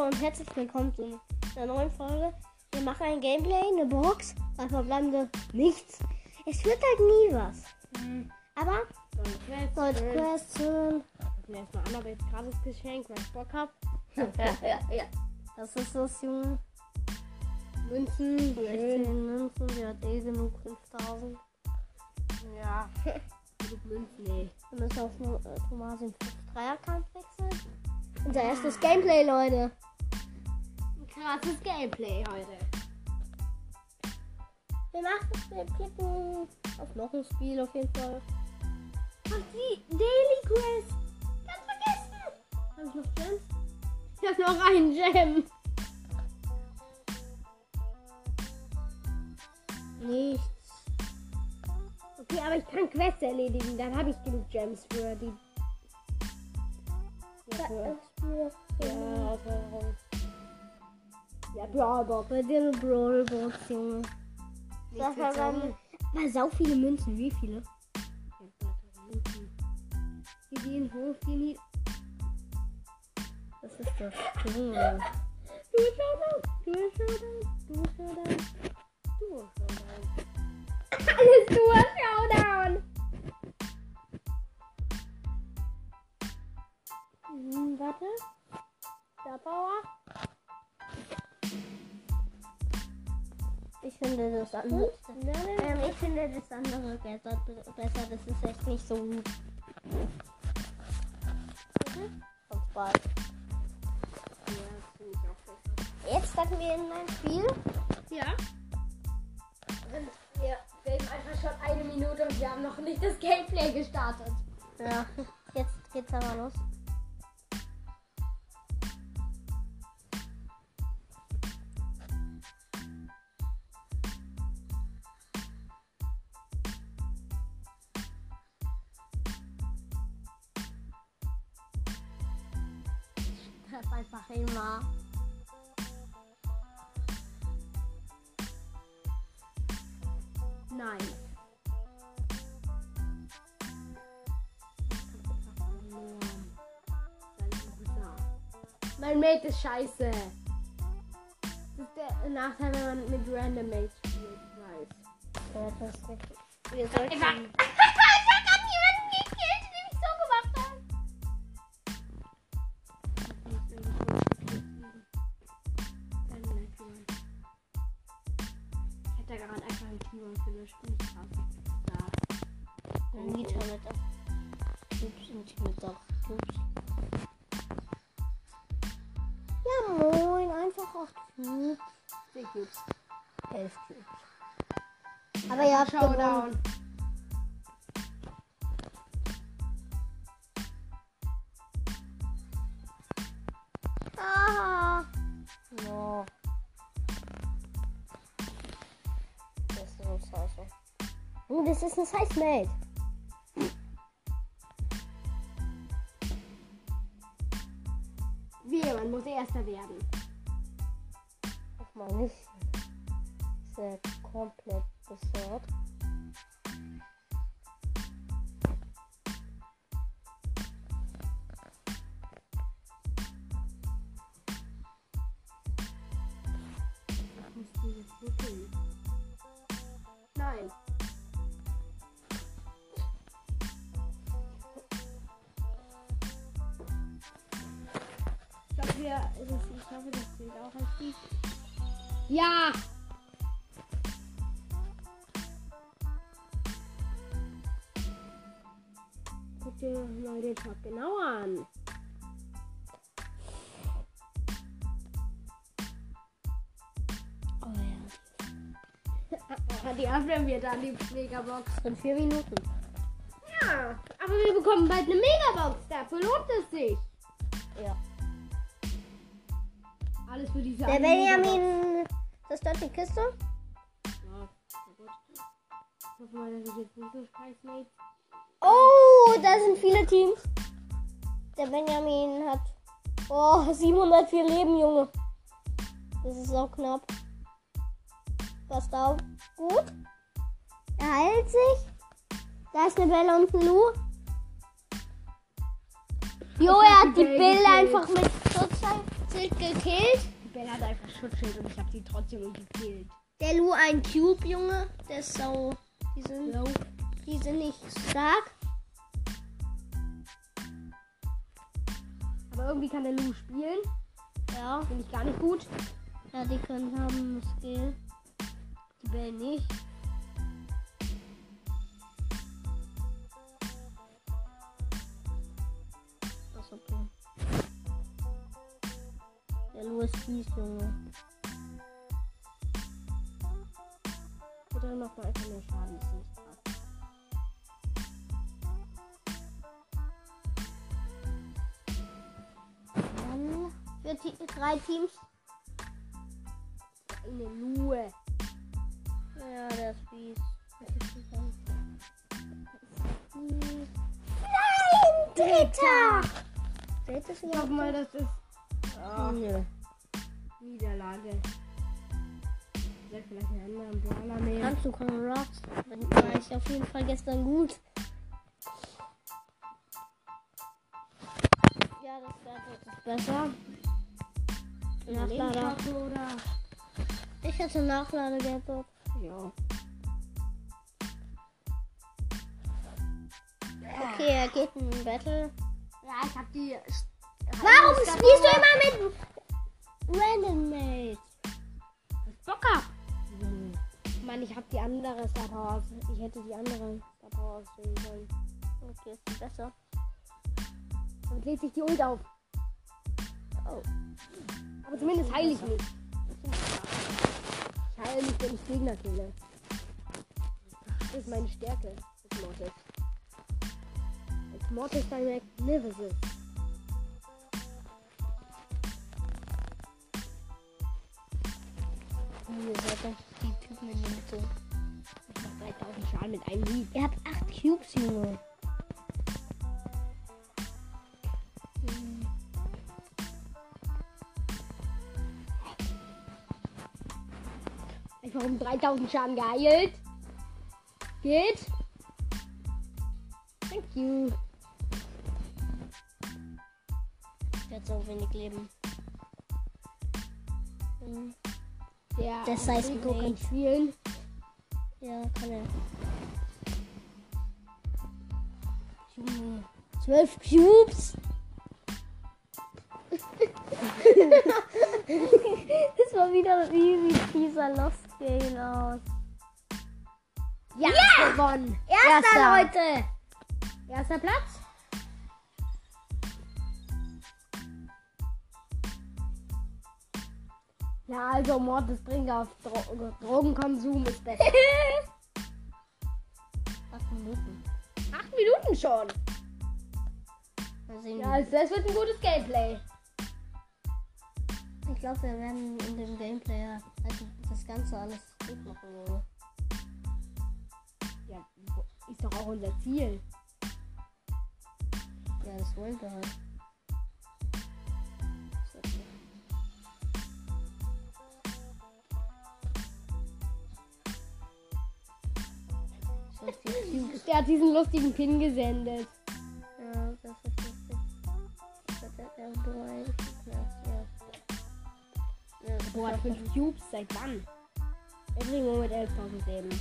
Hallo und herzlich willkommen zu einer neuen Folge. Wir machen ein Gameplay, eine Box, bei verbleibende nichts. Es wird halt nie was. Aber Leute, Question. mir erstmal an, ob ich jetzt gratis Geschenk, weil ich Bock hab. Ja, ja, ja. Das ist das, Junge. Münzen, 16 Münzen, sie hat eh genug 5000. Ja. Genug Münzen, ey. Wir müssen auf Thomas den 5-3er-Kampf wechseln. Unser erstes Gameplay, Leute. Krasses Gameplay heute. Wir machen, wir klicken auf noch ein Spiel auf jeden Fall. Ach, die Daily Quest. Ganz vergessen. Hab ich noch Gems? Ich hab noch einen Gem. Nichts. Okay, aber ich kann Quests erledigen. Dann habe ich genug Gems für die. Ja, für, Das Spiel. Ja, Brawlbox. Bei dir eine Brawlbox, Junge. Nichts war gezogen. Mal sau viele Münzen. Wie viele? Die gehen hoch, die nie. Das ist das. Junge. Du Showdown, du Showdown, du Showdown, du Showdown. Alles du Showdown. Hm, warte. Star Power. Ich finde das andere. Ähm, ich finde das andere besser. Das ist echt nicht so gut. Zwei. Jetzt starten wir in ein Spiel. Ja. Wir filmen einfach schon eine Minute und wir haben noch nicht das Gameplay gestartet. Ja. Jetzt geht's aber los. Einfach immer. Nein. Mein Mate ist scheiße. Das ist der Nachteil, wenn man mit Random Mates spielt. Ich weiß. Ja, das ist richtig. Wir sollten. Showdown. Aha. No. Das ist so scheiße. Oh, das ist ein Size-Mate. Ja! Guck dir mal den Shop genau an. Oh ja. Die öffnen wir dann, die Megabox. In vier Minuten. Ja, aber wir bekommen bald eine Megabox. Dafür lohnt es sich. Ja. Alles für diese Der. Benjamin. Das ist dort die Kiste. Ja, gut. Mal, dass ich jetzt nicht so scheiß. Oh, da sind viele Teams. Der Benjamin hat. Oh, 704 Leben, Junge. Das ist auch knapp. Passt auf. Gut. Er heilt sich. Da ist eine Bella und ein Lu. Jo, er hat die Bell Bill gekillt. einfach mit Schutzscheiß Sind gekillt. Bella hat einfach Schutzschild und ich habe sie trotzdem gekillt. Der Lu ein Cube, Junge. Der ist so. Die sind, So. die sind nicht stark. Aber irgendwie kann der Lu spielen. Ja. Finde ich gar nicht gut. Ja, die können haben Skill. Die Bella nicht. Der ist fies, Junge. Oder macht man einfach mehr Schaden. Ist nicht krass. Dann für Ti- drei Teams. Eine Lue. Ja, der ist fies. Nein, Dritter! Drittes Ich hoffe mal, das ist Nö. Niederlage. Vielleicht vielleicht einen anderen Brawler nehmen. Kannst du Conrad? Dann war ich auf jeden Fall gestern gut. Ja, das ist besser. Nachlader. Ich hatte Nachladegadget. Ja. Okay, er geht in ein Battle. Ja, ich hab die. Warum spielst du immer mit Random Mates? Bock ab! Mann, ich hab die andere Star Powers. Ich hätte die andere Star Powers wählen sollen. Okay, ist besser. Damit lädt sich die Ult auf. Oh. Aber zumindest heile ich mich. Ich heile mich, wenn ich Gegner kille. Das ist meine Stärke als Mortis. Als Mortis Direct Magnificent. Ihr seid doch die Typen in der Mitte. Ich mach 3000 Schaden mit einem Lied. Ihr habt 8 Cubes, Junge. Einfach um 3000 Schaden geheilt. Geht. Thank you. Der hat so wenig Leben. Der Size Rico kann spielen. Ja, kann er. Junge. 12 Cubes? das war wieder ein easy dieser Lost Game aus. Ja, gewonnen. Erster, Leute! Erster Platz. Also Mortis bringt auf Dro Drogenkonsum ist besser. 8 Minuten. Acht Minuten schon. Ja, also das wird ein gutes Gameplay. Ich glaube, wir werden in dem Gameplay also das Ganze alles gut machen, Junge. Ja, ist doch auch unser Ziel. Ja, das wollen wir halt. Der hat diesen lustigen Pin gesendet. Ja, das ist lustig. Das hat er ja bereit. Ja, ja. Ja, das Boah, ist 5 Cubes, seit wann? Every mit 11.000 Leben.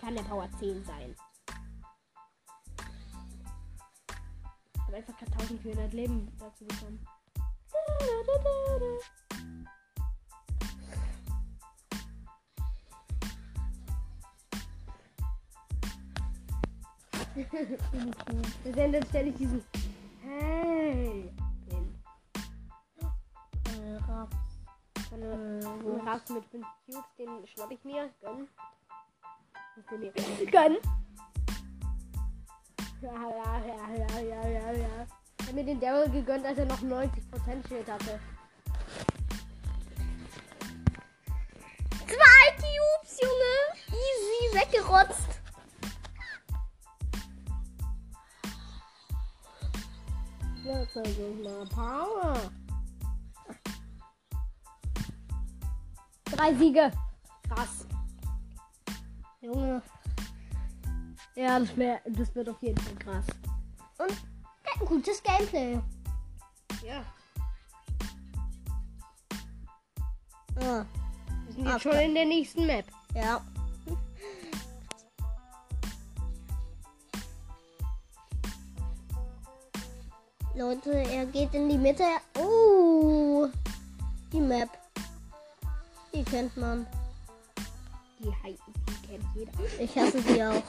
Kann der Power 10 sein? Ich habe einfach gerade 1400 Leben dazu bekommen. Gesendet stelle ich diesen Hey äh, Raps. Von einem Raps mit 5 Cubes, den schnapp ich mir. Gönn. Gönn. Ja, ja, ja, ja, ja, ja, ja. Ich hab mir den Daryl gegönnt, als er noch 90% Schild hatte. Zwei Cubes, Junge! Easy weggerotzt. Euch mal Power. Drei Siege. Krass. Junge. Ja, das, wär, das wird auf jeden Fall krass. Und ein gutes Gameplay. Ja. Ah, Wir sind jetzt Ah, schon in der nächsten Map. ja. Leute, er geht in die Mitte. Oh, die Map. Die kennt man. Die, die kennt jeder. Ich hasse sie auch.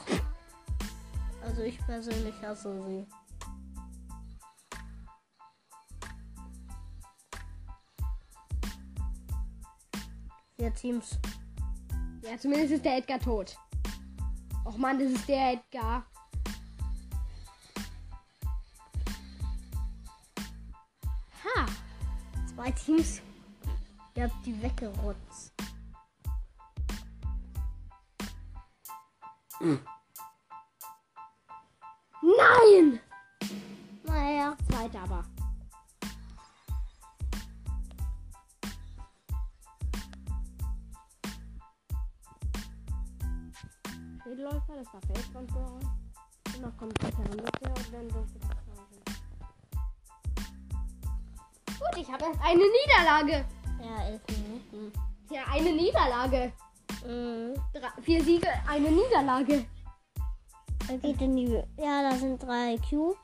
Also ich persönlich hasse sie. Vier Teams. Ja, zumindest ist der Edgar tot. Och man, das ist der Edgar. Zwei Teams. Ihr habt die weggerotzt. Nein! Naja. Zweiter aber. Schädelläufer, das war Feldkontrolle. Und noch kommt der Mitte und dann dürfte Gut, ich habe erst eine Niederlage. Ja, elf Minuten. Ja, eine Niederlage. Mhm. Drei, vier Siege, eine Niederlage. Er in die. Ja, da sind drei Cubes.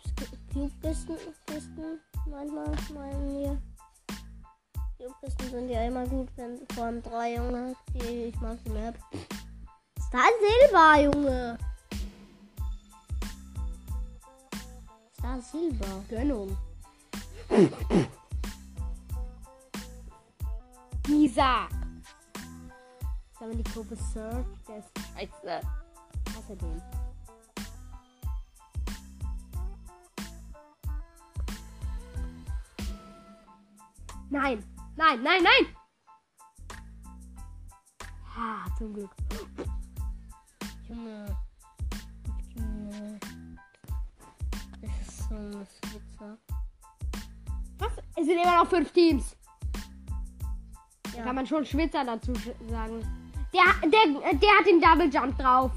Cube-Kisten. Kisten. Manchmal meinen wir. Cube-Kisten sind ja immer gut, wenn vor allem drei Junge. Die, ich mag die Map. Star Silber, Junge. Star Silber. Gönnung. Haben wir die Gruppe Surf. Der ist scheiße. Hasse den. Nein, nein, nein, nein! Ha, zum Glück. Junge. Junge. Das ist so ein Switzer. Was? Es sind immer noch fünf Teams. Ja. kann man schon Schwitzer dazu sagen. Der, der, der hat den Double Jump drauf.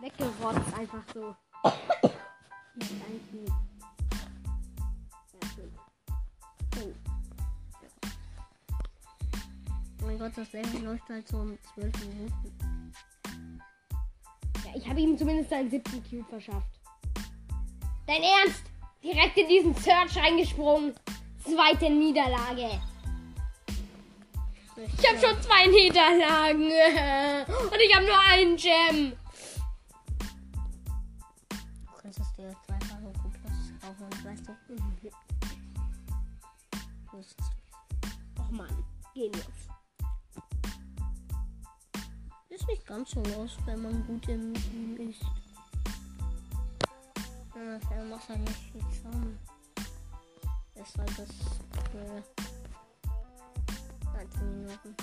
Weggerotzt einfach so. Oh. Mein Gott, das Level läuft halt so um 12 Minuten. Ja, ich habe ihm zumindest seinen siebten Cube verschafft. Dein Ernst? Direkt in diesen Search reingesprungen. Zweite Niederlage. Ich habe schon zwei Niederlagen. Und ich habe nur einen Gem. Du könntest dir zwei Tage Plus kaufen, weißt du? Bist Och Mann, genius. ist nicht ganz so los, wenn man gut im Team ist. Ja, der macht halt nicht viel zusammen. Deshalb ist für 19 Minuten.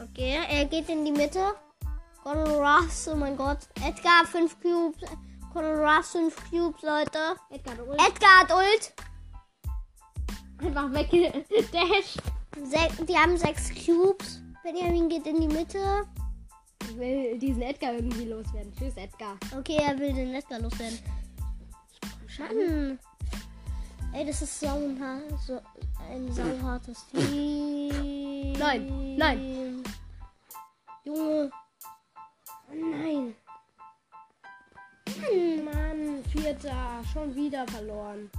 Okay, er geht in die Mitte. Conor Russ, oh mein Gott. Edgar 5 Cubes. Conor Russ 5 Cubes, Leute. Edgar, du Edgar hat Ult. einfach weggedasht. Se die haben 6 Cubes. Benjamin geht in die Mitte. Ich will diesen Edgar irgendwie loswerden. Tschüss, Edgar. Okay, er will den Edgar loswerden. Mann. Ey, das ist so ein, ha so ein sauhartes Team. Nein, nein. Junge. Nein. Mann, vierter. Schon wieder verloren.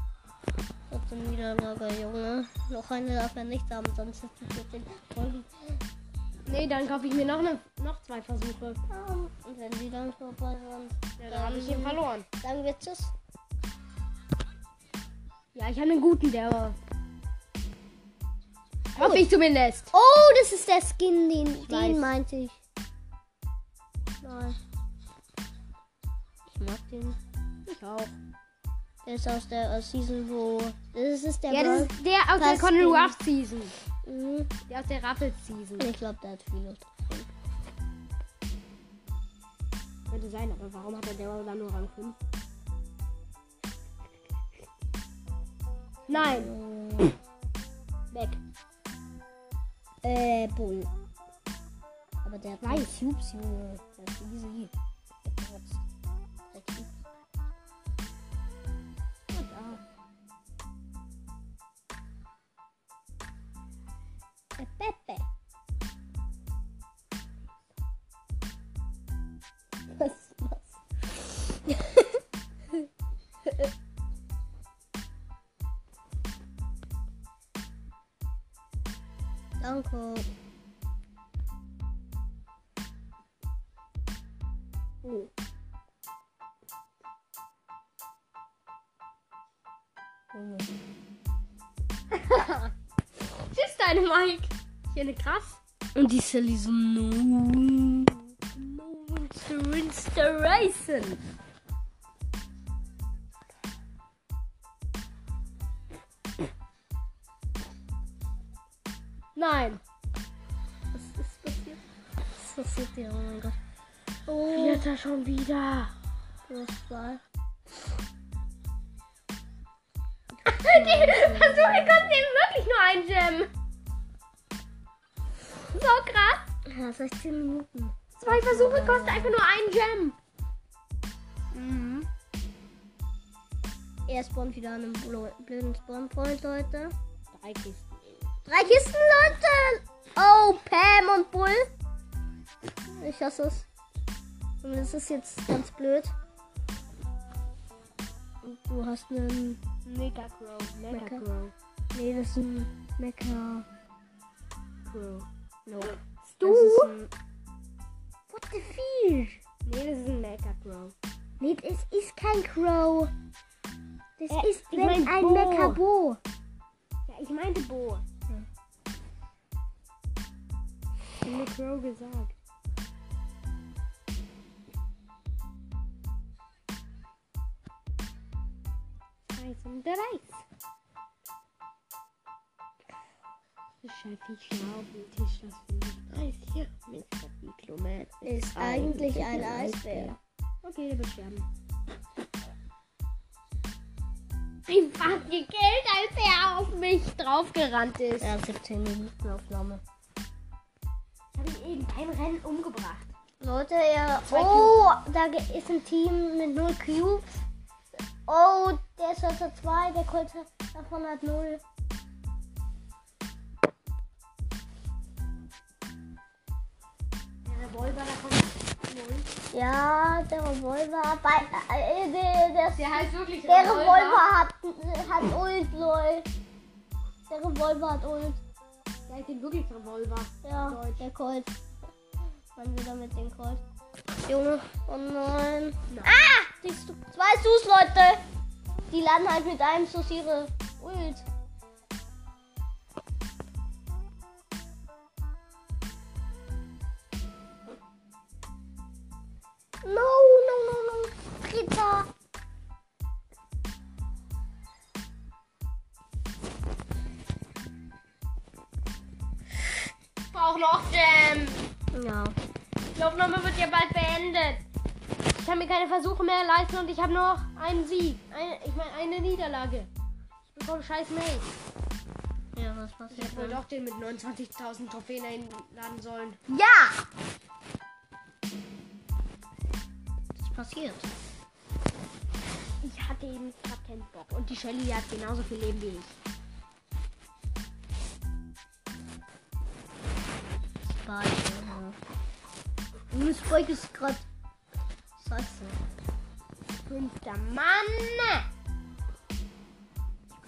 Trotzdem Niederlage, Junge. Noch eine darf er nicht haben, sonst ist die 14 Folgen. Nee, dann kaufe ich mir noch, ne, noch zwei Versuche. Und wenn die dann vorbei sind, Ja, dann habe ich ihn verloren. sagen wir Tschüss. Ja, ich habe einen guten, der. Hoffe ich zumindest. Oh, das ist der Skin, den, Ich den weiß. meinte ich. Nein. Ich mag den. Ich auch. Der ist aus der äh, Season, wo. Das ist der Ja, das ist der aus der Pass den. Ruff Season. Mhm. Der aus der Raffles Season. Ich glaube, der hat viele. Könnte sein, aber warum hat er der dann nur Rang 5? Nein, weg. Äh, Bull. Aber der hat keine Cubes, Junge. Der ist easy. Danke. Oh. Junge. Tschüss, deine Mike. Ich finde krass. Und die Sally so no. Monster Inspiration. Nein. Was ist passiert? Was passiert hier? Oh mein Gott. Oh, Vierter schon wieder. zwei. Die Versuche kosten eben wirklich nur ein Gem. So krass. Ja, 16 Minuten. Zwei Versuche kosten einfach nur ein Gem. Mhm. Er spawnt wieder an einem blöden Spawnpoint, Leute. Drei Kisten. Drei Kisten, Leute! Oh, Pam und Bull. Ich hasse es. Und das ist jetzt ganz blöd. Und du hast einen. Mega Crow. Mega. Crow. Nee, das ist ein Mecha. Crow. No. Du? Ein. What the fish? Nee, das ist ein Mega Crow. Nee, das ist kein Crow. Das Äh, ist ich mein ein Bo. Mechabo. Ja, ich meinte Bo. Ich habe Crow gesagt. Scheiße, und der. Das Scheiße auf dem Tisch, das ich Eis hier. Mr. Diplomat Ist eigentlich ein Eisbär. Okay, der wird sterben. Ich fand gekillt, als er auf mich draufgerannt ist. Ja, 17 Minuten Aufnahme. Ich habe ihn eben beim Rennen umgebracht. Leute, ja. Zwei Oh, da ist ein Team mit 0 Cubes. Oh, der ist also 2, der Colt davon hat 0. Der Revolver davon null. Ja, der Revolver. Bei, äh, der, der, Der heißt wirklich der Revolver hat, hat Ult, lol. Der Revolver hat Ult. Der heißt den wirklich Revolver. Ja, Deutsch. der Colt. Wann wieder mit dem Colt? Junge, oh nein. Nein. Ah! Siehst du, zwei Sus, Leute. Die laden halt mit einem Sus ihre Ult. No, no, no, no. Dritter. Ich brauche noch Gem. Ja. Die Aufnahme wird ja bald beendet. Ich kann mir keine Versuche mehr leisten und ich habe noch einen Sieg. Eine, ich meine eine Niederlage. Ich bekomme scheiß Mail. Ja, was Ich passiert? hätte wohl doch den mit 29.000 Trophäen einladen sollen. Ja! Was passiert? Ich hatte eben gerade keinen Bock. Und die Shelly hat genauso viel Leben wie ich. Spike. Ja. Und Spike ist gerade. Scheiße. Fünfter Mann!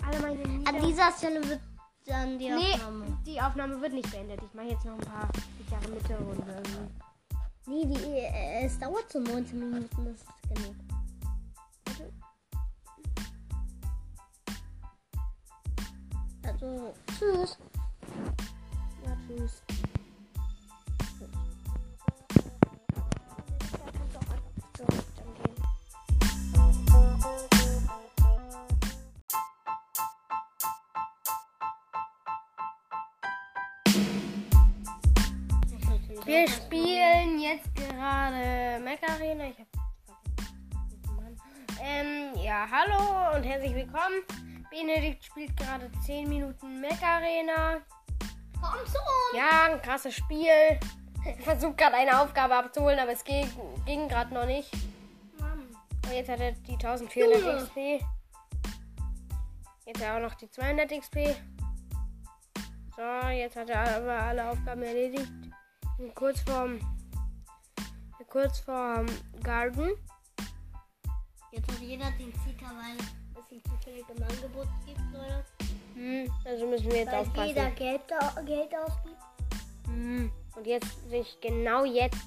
Alle meine An Nieder dieser Stelle wird dann die Nee, Aufnahme. die Aufnahme wird nicht beendet. Ich mache jetzt noch ein paar Jahre Mitte und ähm, Nee, die, äh, es dauert so 19 Minuten, das ist genug. Also, tschüss. ja, tschüss. Ja, hallo und herzlich willkommen. Benedikt spielt gerade 10 Minuten Mac Arena. Komm zu uns! Ja, ein krasses Spiel. Ich versuche gerade eine Aufgabe abzuholen, aber es ging, ging gerade noch nicht. Und jetzt hat er die 1400 Junge. XP. Jetzt hat er auch noch die 200 XP. So, jetzt hat er aber alle Aufgaben erledigt. Und kurz vorm. Kurz vorm Garden. Jetzt hat jeder den Zika, weil es ihn zufällig im Angebot gibt, Leute. Hm, also müssen wir jetzt Weil aufpassen. jeder Geld, Geld ausgibt. Hm. Und jetzt sich genau jetzt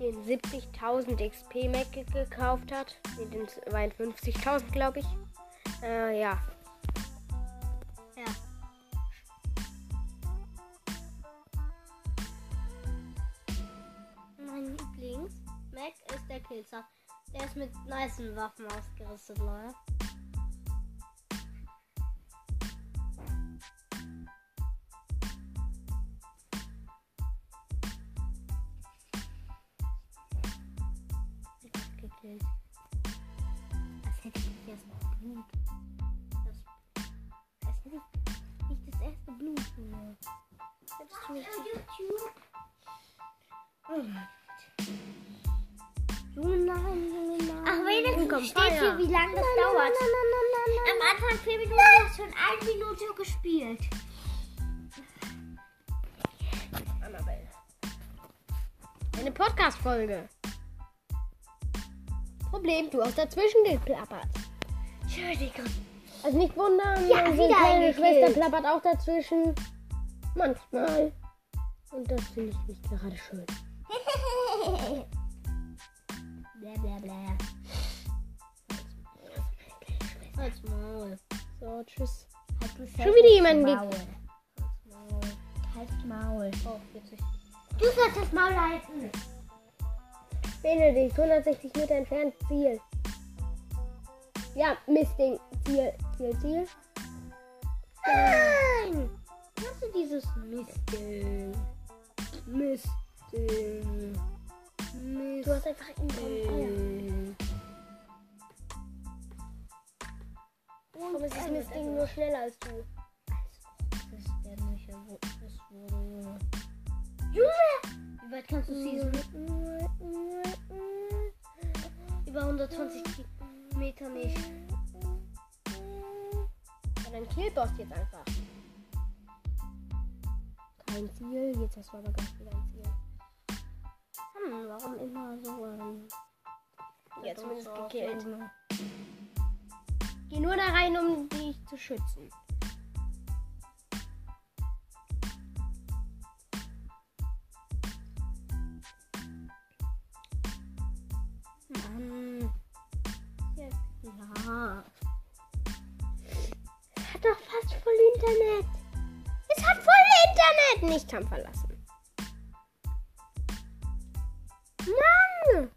den 70.000 XP Mac ge- gekauft hat. Nee, den 52.000 glaube ich. Äh, ja. Ja. Mein Lieblings-Mac ist der Killzer. Der ist mit nicen Waffen ausgerüstet, Leute. Gekillt. Als hätte ich erst Blut. Das, als hätte ich nicht das erste Blut. Hättest du nicht YouTube? Junge, nein, Junge, nein. Ach, wenigstens steht hier, wie lange das dauert. Am Anfang 4 Minuten, du hast schon 1 Minute gespielt. Annabelle. Eine Podcast-Folge. Problem, du hast dazwischen geplappert. Entschuldigung. Also nicht wundern, Ja, unsere kleine. Schwester plappert auch dazwischen. Manchmal. Und das finde ich nicht gerade schön. Halt's Maul. So, tschüss. Halt Schon wieder jemanden Maul. Halt's Maul. Maul. Oh, 40. Du sollst das Maul halten. Benedikt, 160 Meter entfernt, Ziel. Ja, Mistding. Ziel, Ziel, Ziel. Nein. Hast du dieses Mistding? Mistding. Du hast einfach ihn Mistding. Warum ist das Mistding nur schneller als du? Das ist der nicht, das wurde. Junge. Wie weit kannst du schießen? Über 120 Meter nicht. Ja, dann Killboss jetzt einfach. Kein Ziel, jetzt hast du aber ganz wieder ein Ziel. Hm, warum immer so? Ähm, Ja, zumindest so gekillt. Junge. Geh nur da rein, um dich zu schützen. Mann. Ja. Es hat doch fast voll Internet. Es hat voll Internet. Nicht Kampf verlassen. Mann!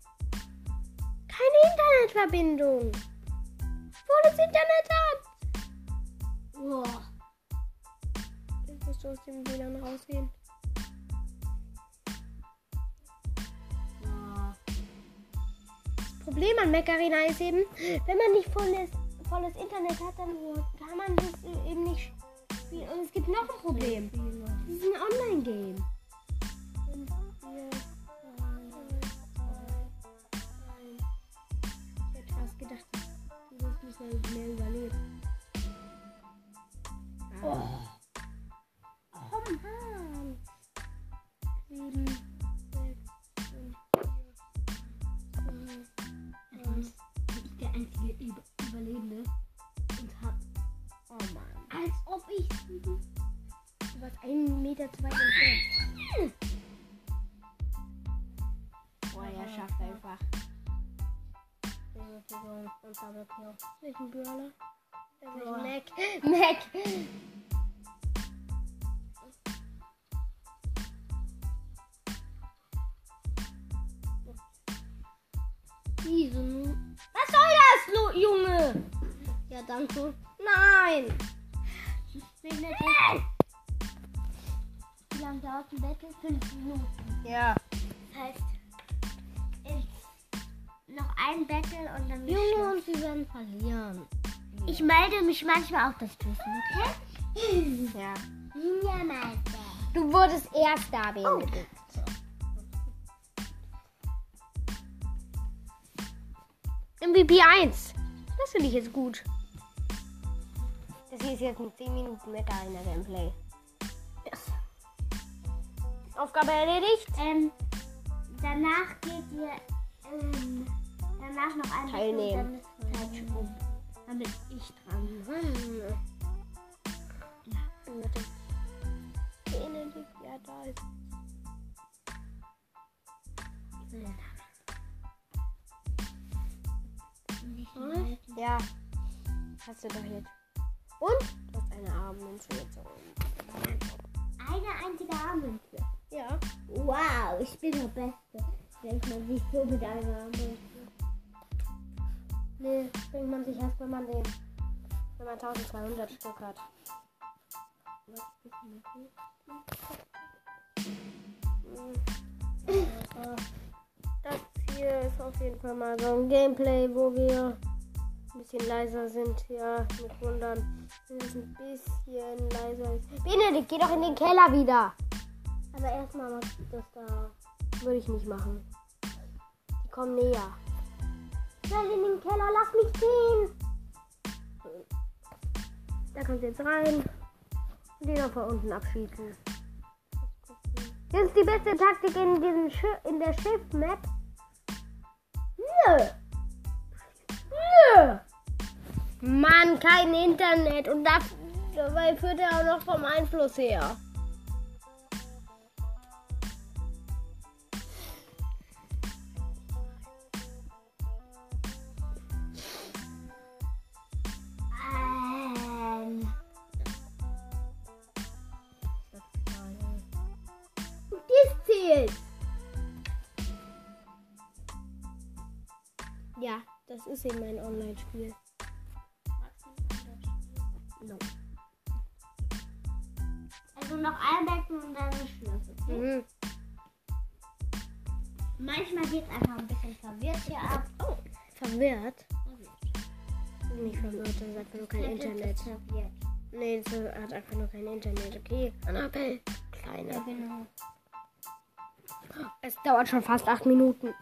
Keine Internetverbindung. Volles Internet hat. Boah. Musst du aus dem WLAN rausgehen. Ja. Das Problem an Mac Arena ist eben, wenn man nicht volles, volles Internet hat, dann kann man das eben nicht spielen. Und es gibt noch ein Problem. Das ist ein Online-Game. Ich wirst nicht mehr, mehr überleben. Oh. Oh Mann. Sieben, sechs, fünf, vier, Und ich der einzige Über Überlebende und hab, Oh Mann. als ob ich Du warst einen Meter zu weit entfernt. Und Double Kill. Welchen Brawler? Ja, Brawler. welchen Mac. Mac. Diesen. Was soll das, Junge? Ja, danke. Nein. Wie lange dauert ein Battle? Fünf Minuten. Ja. Das heißt, noch ein Battle und dann Junge, Junge. und sie werden verlieren. Ich melde mich manchmal auf das Wissen, okay? Ja. Ninja-Meister. Du wurdest Erster, Benedikt. MVP 1. Das finde ich jetzt gut. Das hier ist jetzt ein 10 Minuten Mecker in der Gameplay. Aufgabe erledigt. Ähm, danach geht ihr ähm, danach noch eine Teilnehmen. Dann bin ich dran. Hm. Warte. Benedikt, ja, da ist. Hm? Ja. Hast du doch jetzt. Und? Du hast eine Armmünze gezogen. Eine einzige Armmünze. Ja. Wow, ich bin der Beste. Denkt man sich so mit einer Armmünze. Nee, bringt man sich erst, wenn man den. Wenn man 1200 Stück hat. Das hier ist auf jeden Fall mal so ein Gameplay, wo wir ein bisschen leiser sind. Ja, nicht wundern, wenn es ein bisschen leiser. Benedikt, geh doch in den Keller wieder. Aber erstmal mach ich das da. Würde ich nicht machen. Die kommen näher. Schnell in den Keller, lass mich gehen. Da kommt jetzt rein. Und den noch von unten abschießen. Das ist die beste Taktik in, diesem Schi in der Schiff-Map. Nö. Nö. Mann, kein Internet. Und da, dabei führt er auch noch vom Einfluss her. Das ist eben ein Online-Spiel. No. also noch ein Becken und dann Schluss. Okay? Mhm. Manchmal geht es einfach ein bisschen verwirrt hier ab. Oh, Verwirrt? Nicht verwirrt, das ist einfach nur kein Internet. Verwirrt. Nee, das hat einfach nur kein Internet, okay? Annabelle, Ja, kleine. genau. Es dauert schon fast acht Minuten.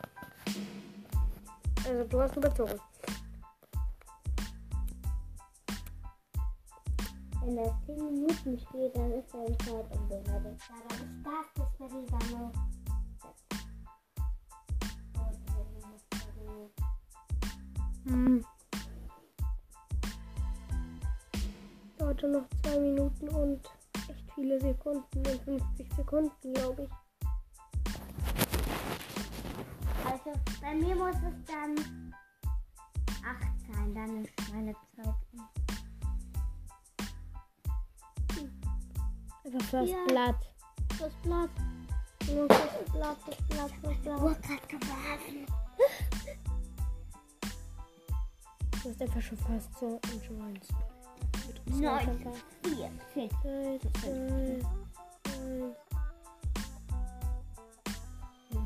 Also du hast überzogen. Wenn das 10 Minuten steht, dann ist deine Zeit unbehördet. Ja, dann ist das das Sammlung. Hm. Dauert noch zwei Minuten und echt viele Sekunden. Und 50 Sekunden, glaube ich. Also bei mir muss es dann 8 sein, dann ist meine Zeit um. Einfach das Ja. Blatt. Das Blatt. Nur das Blatt, das Blatt, das Blatt. Uhrzeit geworfen. Du bist einfach schon fast so vier, fünf. Drei, zwei, eins.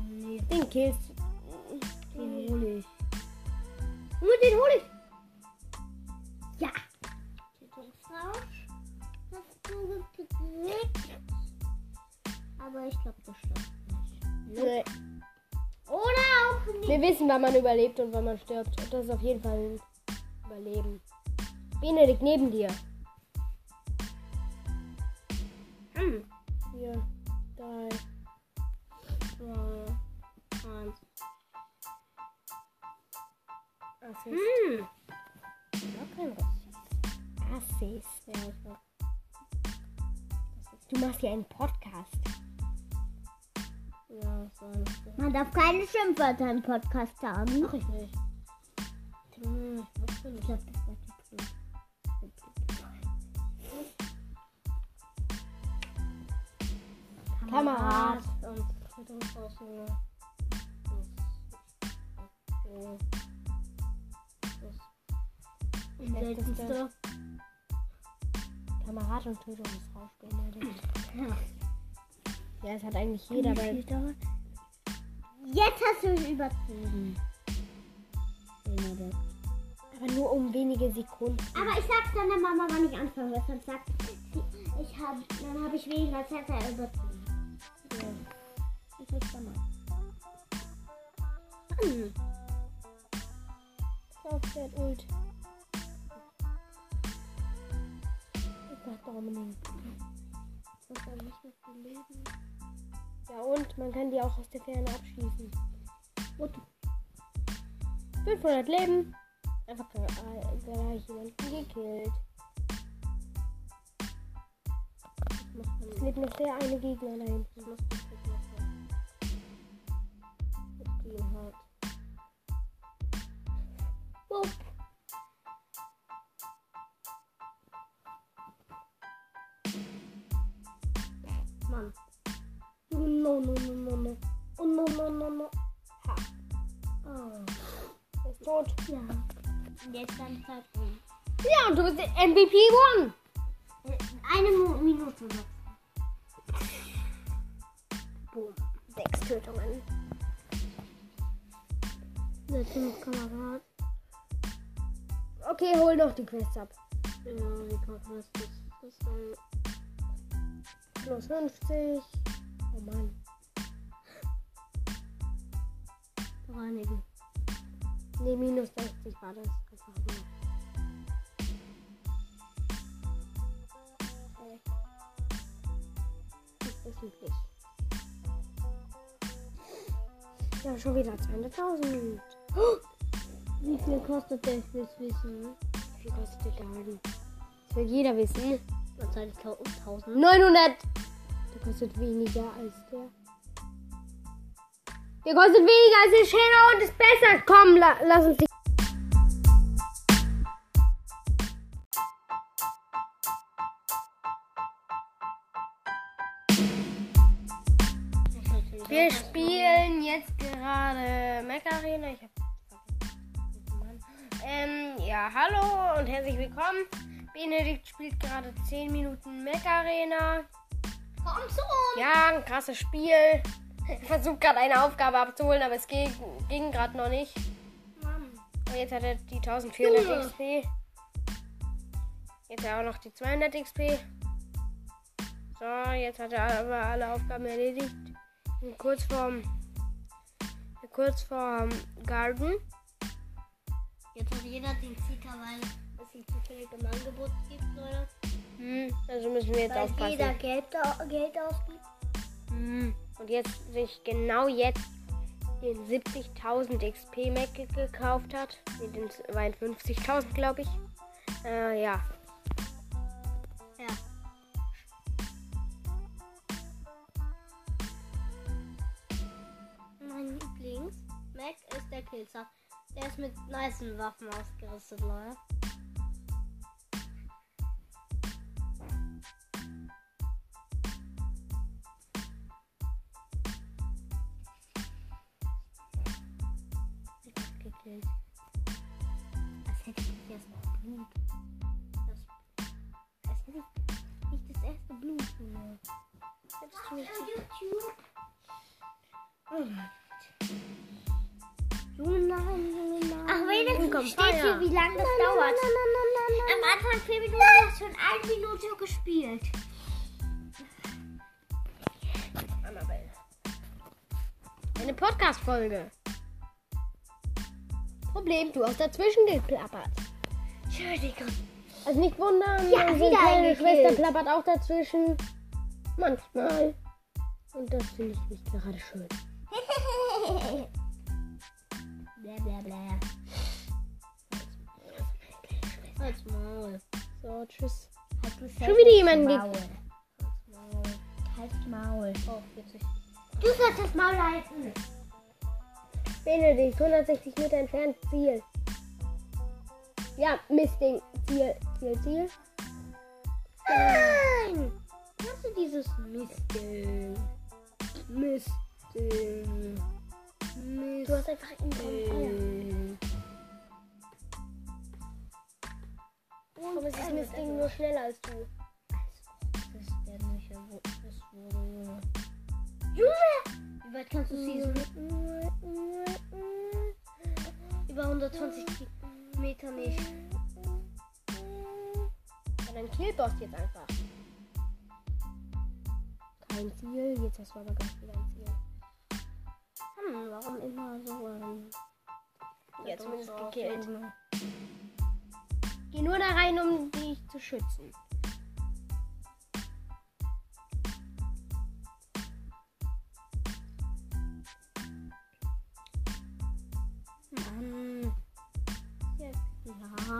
Nee, den killst du. Den hol ich. Nur den hol ich. Ja. Titelfrausch. Hast du gekriegt? Aber ich glaube, das stimmt nicht. Nee. Oder auch nicht. Wir wissen, wann man überlebt und wann man stirbt. Und das ist auf jeden Fall ein Überleben. Benedikt neben dir. Hm. Vier, drei, Assist. Hm. Noch kein Assist. Ja, ich glaub. Du machst ja einen Podcast. Ja, das war nicht so. Man darf keine Schimpfwörter im Podcast sagen. Mach ich nicht. Hm, ich nicht. glaube, das war die Pflicht. Kamerad und Rettungshausnummer. Seltenste. Kamerad und Tötungsrausch Ja. ja, es hat eigentlich jeder, weil Jetzt hast du ihn überzogen. aber nur um wenige Sekunden. Aber ich sag's deiner Mama, wann ich anfange, weil sonst sagt sie, ich hab, dann habe ich weniger Zeit, er überzogen. Ja. Das ist dann mal. Hm. Aufwärts Ult. Dachte Dominik. Das ist dann nicht mehr viel Leben. Ja, und man kann die auch aus der Ferne abschießen. Und 500 Leben. Einfach gra- äh, gleich jemanden gekillt. Es lebt noch der eine Gegner da hinten. Ich no, no, no, no, no. Oh, no, no, no, no. Ha. Oh. Er ist tot. Ja. Und jetzt dann Zeit um. Ja, und du bist MVP One. Äh, Eine Mo Minute noch. Boom. Sechs Tötungen. Der fünf Kamerad. Okay, hol noch die Quest ab. Ja, kann was das, das sein? Plus 50. Oh Mann. Bereinigen. Ne, minus 60 war das einfach nur. Okay. Ist das üblich? Ja, schon wieder 200.000. Wie viel kostet der? Ich will es wissen. Wie viel kostet der Garten? Das will jeder wissen. Was soll ich 1000? 900! Der kostet weniger als der. Der kostet weniger als der Shadow und ist besser. Komm, la lass uns die. Wir spielen jetzt gerade Mac Arena. Ich hab. Ähm, ja, hallo und herzlich willkommen. Benedikt spielt gerade 10 Minuten Mac Arena. Komm zu uns! Ja, ein krasses Spiel. Ich versuche gerade eine Aufgabe abzuholen, aber es ging, ging gerade noch nicht. Mann. Und jetzt hat er die 1400 Junge. XP. Jetzt hat er auch noch die 200 XP. So, jetzt hat er aber alle Aufgaben erledigt. Und kurz vorm, kurz vorm Garden. Jetzt hat jeder den Zika, weil es ihn zufällig im Angebot gibt, Leute. Hm, also müssen wir jetzt Weil aufpassen. jeder Geld, Geld ausgibt. Hm. Und jetzt sich genau jetzt den 70.000 XP Mac ge- gekauft hat. Nee, den 52.000 glaube ich. Äh, ja. Ja. Mein Lieblings Mac ist der Killzer. Der ist mit nice Waffen ausgerüstet, Leute. Blut. Das, als hätte ich nicht das erste Blut. Hättest du nicht YouTube. Junge, nein, Junge, nein. Ach, wenigstens Komm, steht hier, wie lange das dauert. Am Anfang 4 Minuten, hast schon 1 Minute gespielt. Annabelle. Eine Podcast-Folge. Problem, du hast dazwischen geplappert. Entschuldigung. Also nicht wundern, Ja, unsere kleine. Schwester plappert auch dazwischen. Manchmal. Und das finde ich nicht gerade schön. bla bla bla. Halt's Maul. So, tschüss. Du Schon wieder jemanden Maul. Halt's Maul. Oh, witzig. Du sollst das Maul halten. Benedikt, 160 Meter entfernt, Ziel. Ja, Mistding. Ziel, Ziel, Ziel. Nein! Hast du dieses Mistding? Mistding. Du hast einfach ihn Mistding. Warum ist das Mistding nur schneller als du? Das ist der wo das wurde, Junge. Junge! Wie weit kannst du schießen? Über 120 Meter nicht. Ja, dann killt Boss jetzt einfach. Kein Ziel, jetzt hast du aber ganz wieder ein Ziel. Hm, warum immer so? Ähm, ja, zumindest so gekillt. Geh nur da rein, um dich zu schützen. Mann. Es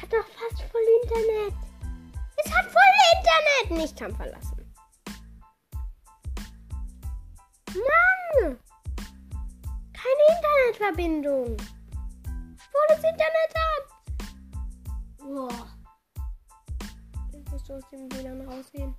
Hat doch fast voll Internet. Es hat voll Internet. Nicht kann verlassen. Mann! Keine Internetverbindung. Wo das Internet hat. Boah. Jetzt musst du aus dem WLAN rausgehen.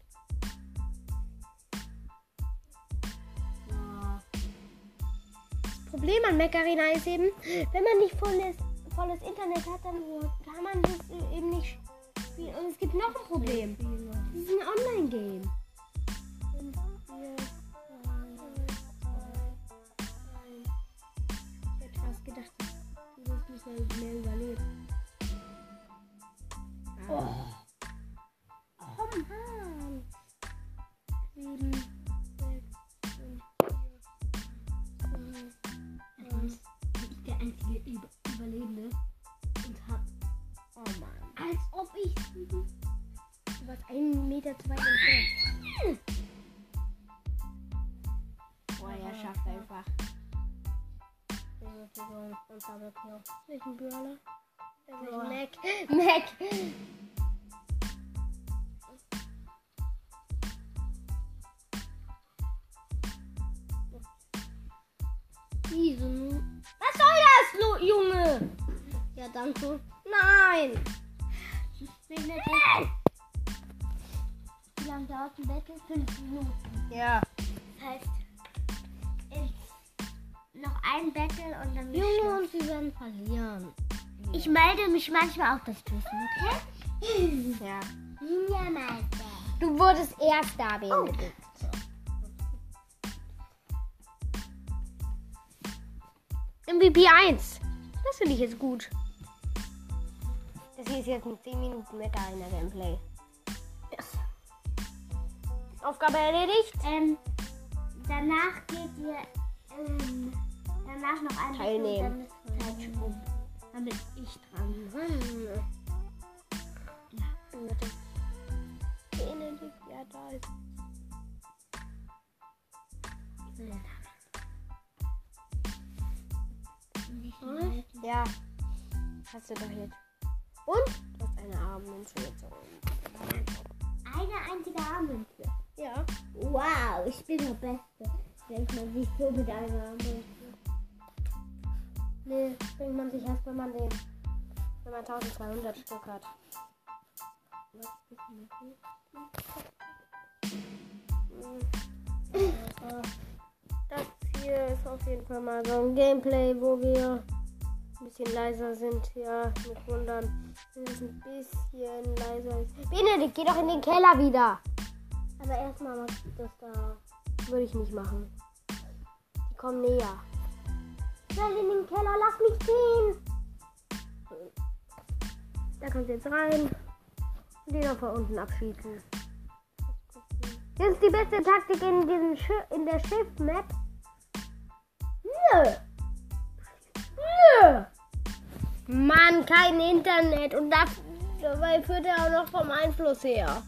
Problem an Mac Arena ist eben, wenn man nicht volles, volles Internet hat, dann kann man das eben nicht spielen. Und es gibt noch ein Problem. Das ist ein Online-Game. Gedacht, du wirst nicht mehr, überleben. Oh zu weit entfernt. Boah, er schafft einfach. Welchen Brawler? Mac. Mac. diesen. Was soll das, Junge? Ja, danke. Nein. Regnet Wie lange dauert ein Battle? Fünf Minuten. Ja. Das heißt, noch ein Battle und dann ist Junge, und sie werden verlieren. Ich melde mich manchmal auf das Twitter, okay? Ja. Ninja Meister. Du wurdest erster, Benedikt. MVP 1. Das finde ich jetzt gut. Das hier ist jetzt ein 10 Minuten Mecker in der Gameplay. Aufgabe erledigt. Ähm, danach geht ihr ähm, danach noch ein Teilnehmen. Dann bin ich dran. Benedikt, ja, da ist. Hm? Ja. Hast du doch jetzt. Und? Du hast eine Armmünze gezogen. Eine einzige Armmünze. Ja. Wow, ich bin der Beste. Denkt man sich so mit einer. Nee, bringt man sich erst, wenn man den. Wenn man 1200 Stück hat. Das hier ist auf jeden Fall mal so ein Gameplay, wo wir ein bisschen leiser sind. Ja, nicht wundern, wenn es ein bisschen leiser ist. Benedikt, geh doch in den Keller wieder. Aber erstmal mach ich das da. Würde ich nicht machen. Die kommen näher. Schnell in den Keller, lass mich gehen. Da kommt jetzt rein. Und den noch von unten abschießen. Das ist die beste Taktik in, diesem Schi in der Schiff-Map. Nö. Nö. Mann, kein Internet. Und da, dabei führt er auch noch vom Einfluss her.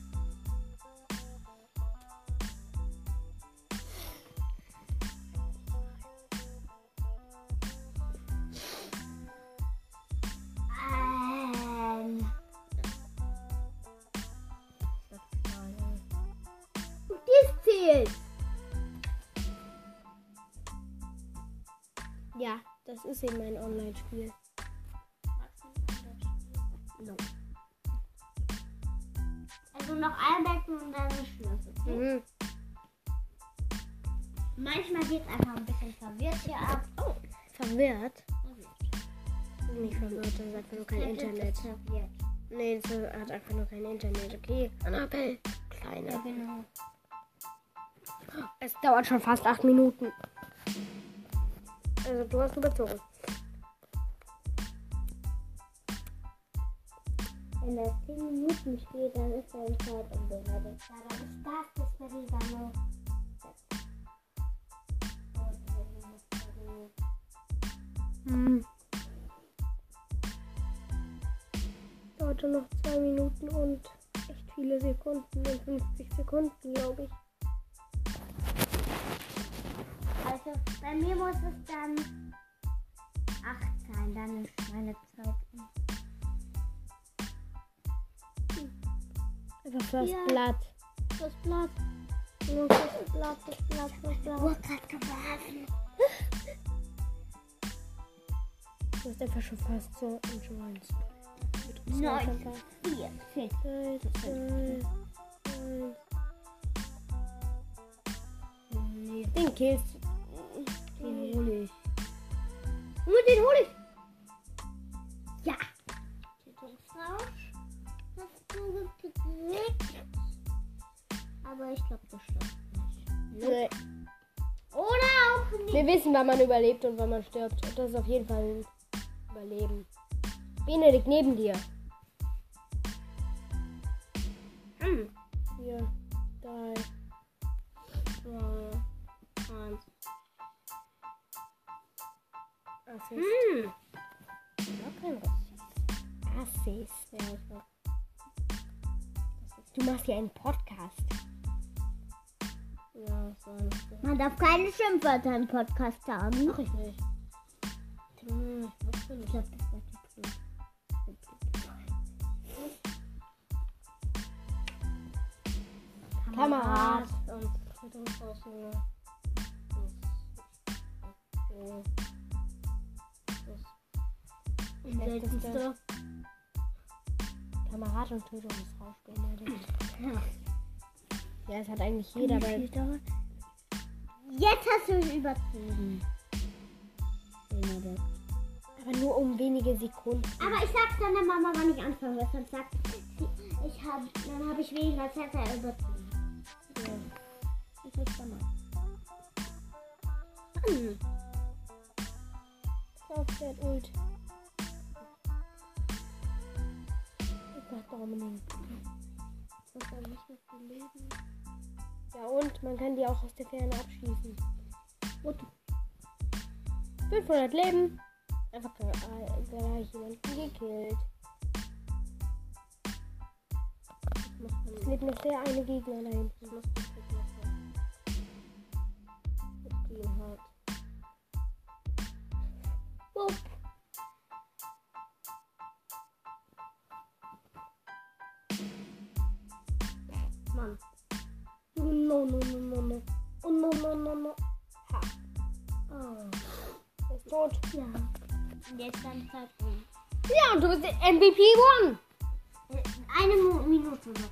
Ist eben ein Online-Spiel. No. also noch ein Becken und dann ist Schluss. Okay? Mhm. Manchmal geht es einfach ein bisschen verwirrt hier ab. Oh, verwirrt? Nicht verwirrt, dann sagt nur kein Internet. Verwirrt. Nee, es hat einfach nur kein Internet. Okay, Annabelle. Ja, Kleine. genau. Es dauert schon fast acht Minuten. Also du hast überzogen. Wenn das 10 Minuten steht, dann ist er in Zeit umgeleitet. Ja, dann ist das das noch. Hm. Dauerte noch zwei Minuten und echt viele Sekunden und 50 Sekunden, glaube ich. Also bei mir muss es dann 8 sein, dann ist meine Zeit. um. Einfach First Ja. Blood. Das Blatt. Nur das Blatt, das Blatt, das Blatt. Wurde gerade geworfen. Du hast einfach schon fast so. Neun, vier, vier. Drei, zwei, eins. Nee, Den killst du. Den hole ich. Nur den hol ich. Ja. Aber ich glaube, das stimmt nicht. Nee. Oder auch nicht. Wir wissen, wann man überlebt und wann man stirbt. Und das ist auf jeden Fall ein Überleben. Benedikt neben dir. Assis. Hm. Ja, ich. Du machst ja einen Podcast. Ja, so Man darf keine Schimpfwörter im Podcast sagen. Mach ich nicht. Hm, ich Ich. Kamerad und Tötungsrausch benötigt. Ja, es hat eigentlich jeder, weil Jetzt hast du es übertrieben. Benedikt. aber nur um wenige Sekunden. Aber ich sag's dann der Mama, wann ich anfange, weil sonst sagt sie, ich hab, dann habe ich weniger Zeit, er übertrieben. Ja. Ich will's dann mal. Hm. Der Ult. Gott, Dominik. Das ist nicht mehr viel Leben. Ja, und man kann die auch aus der Ferne abschießen. Gut. 500 Leben. Einfach gleich jemanden gekillt. Es lebt noch der eine Gegner da hinten. Ich muss mal gucken, was er mit ihm no, no, no, no, no. Oh no, no, no, no. Ha. Oh. Er ist tot. Ja. Jetzt dann Zeit rum. Ja, und du bist MVP One. Eine Minute noch.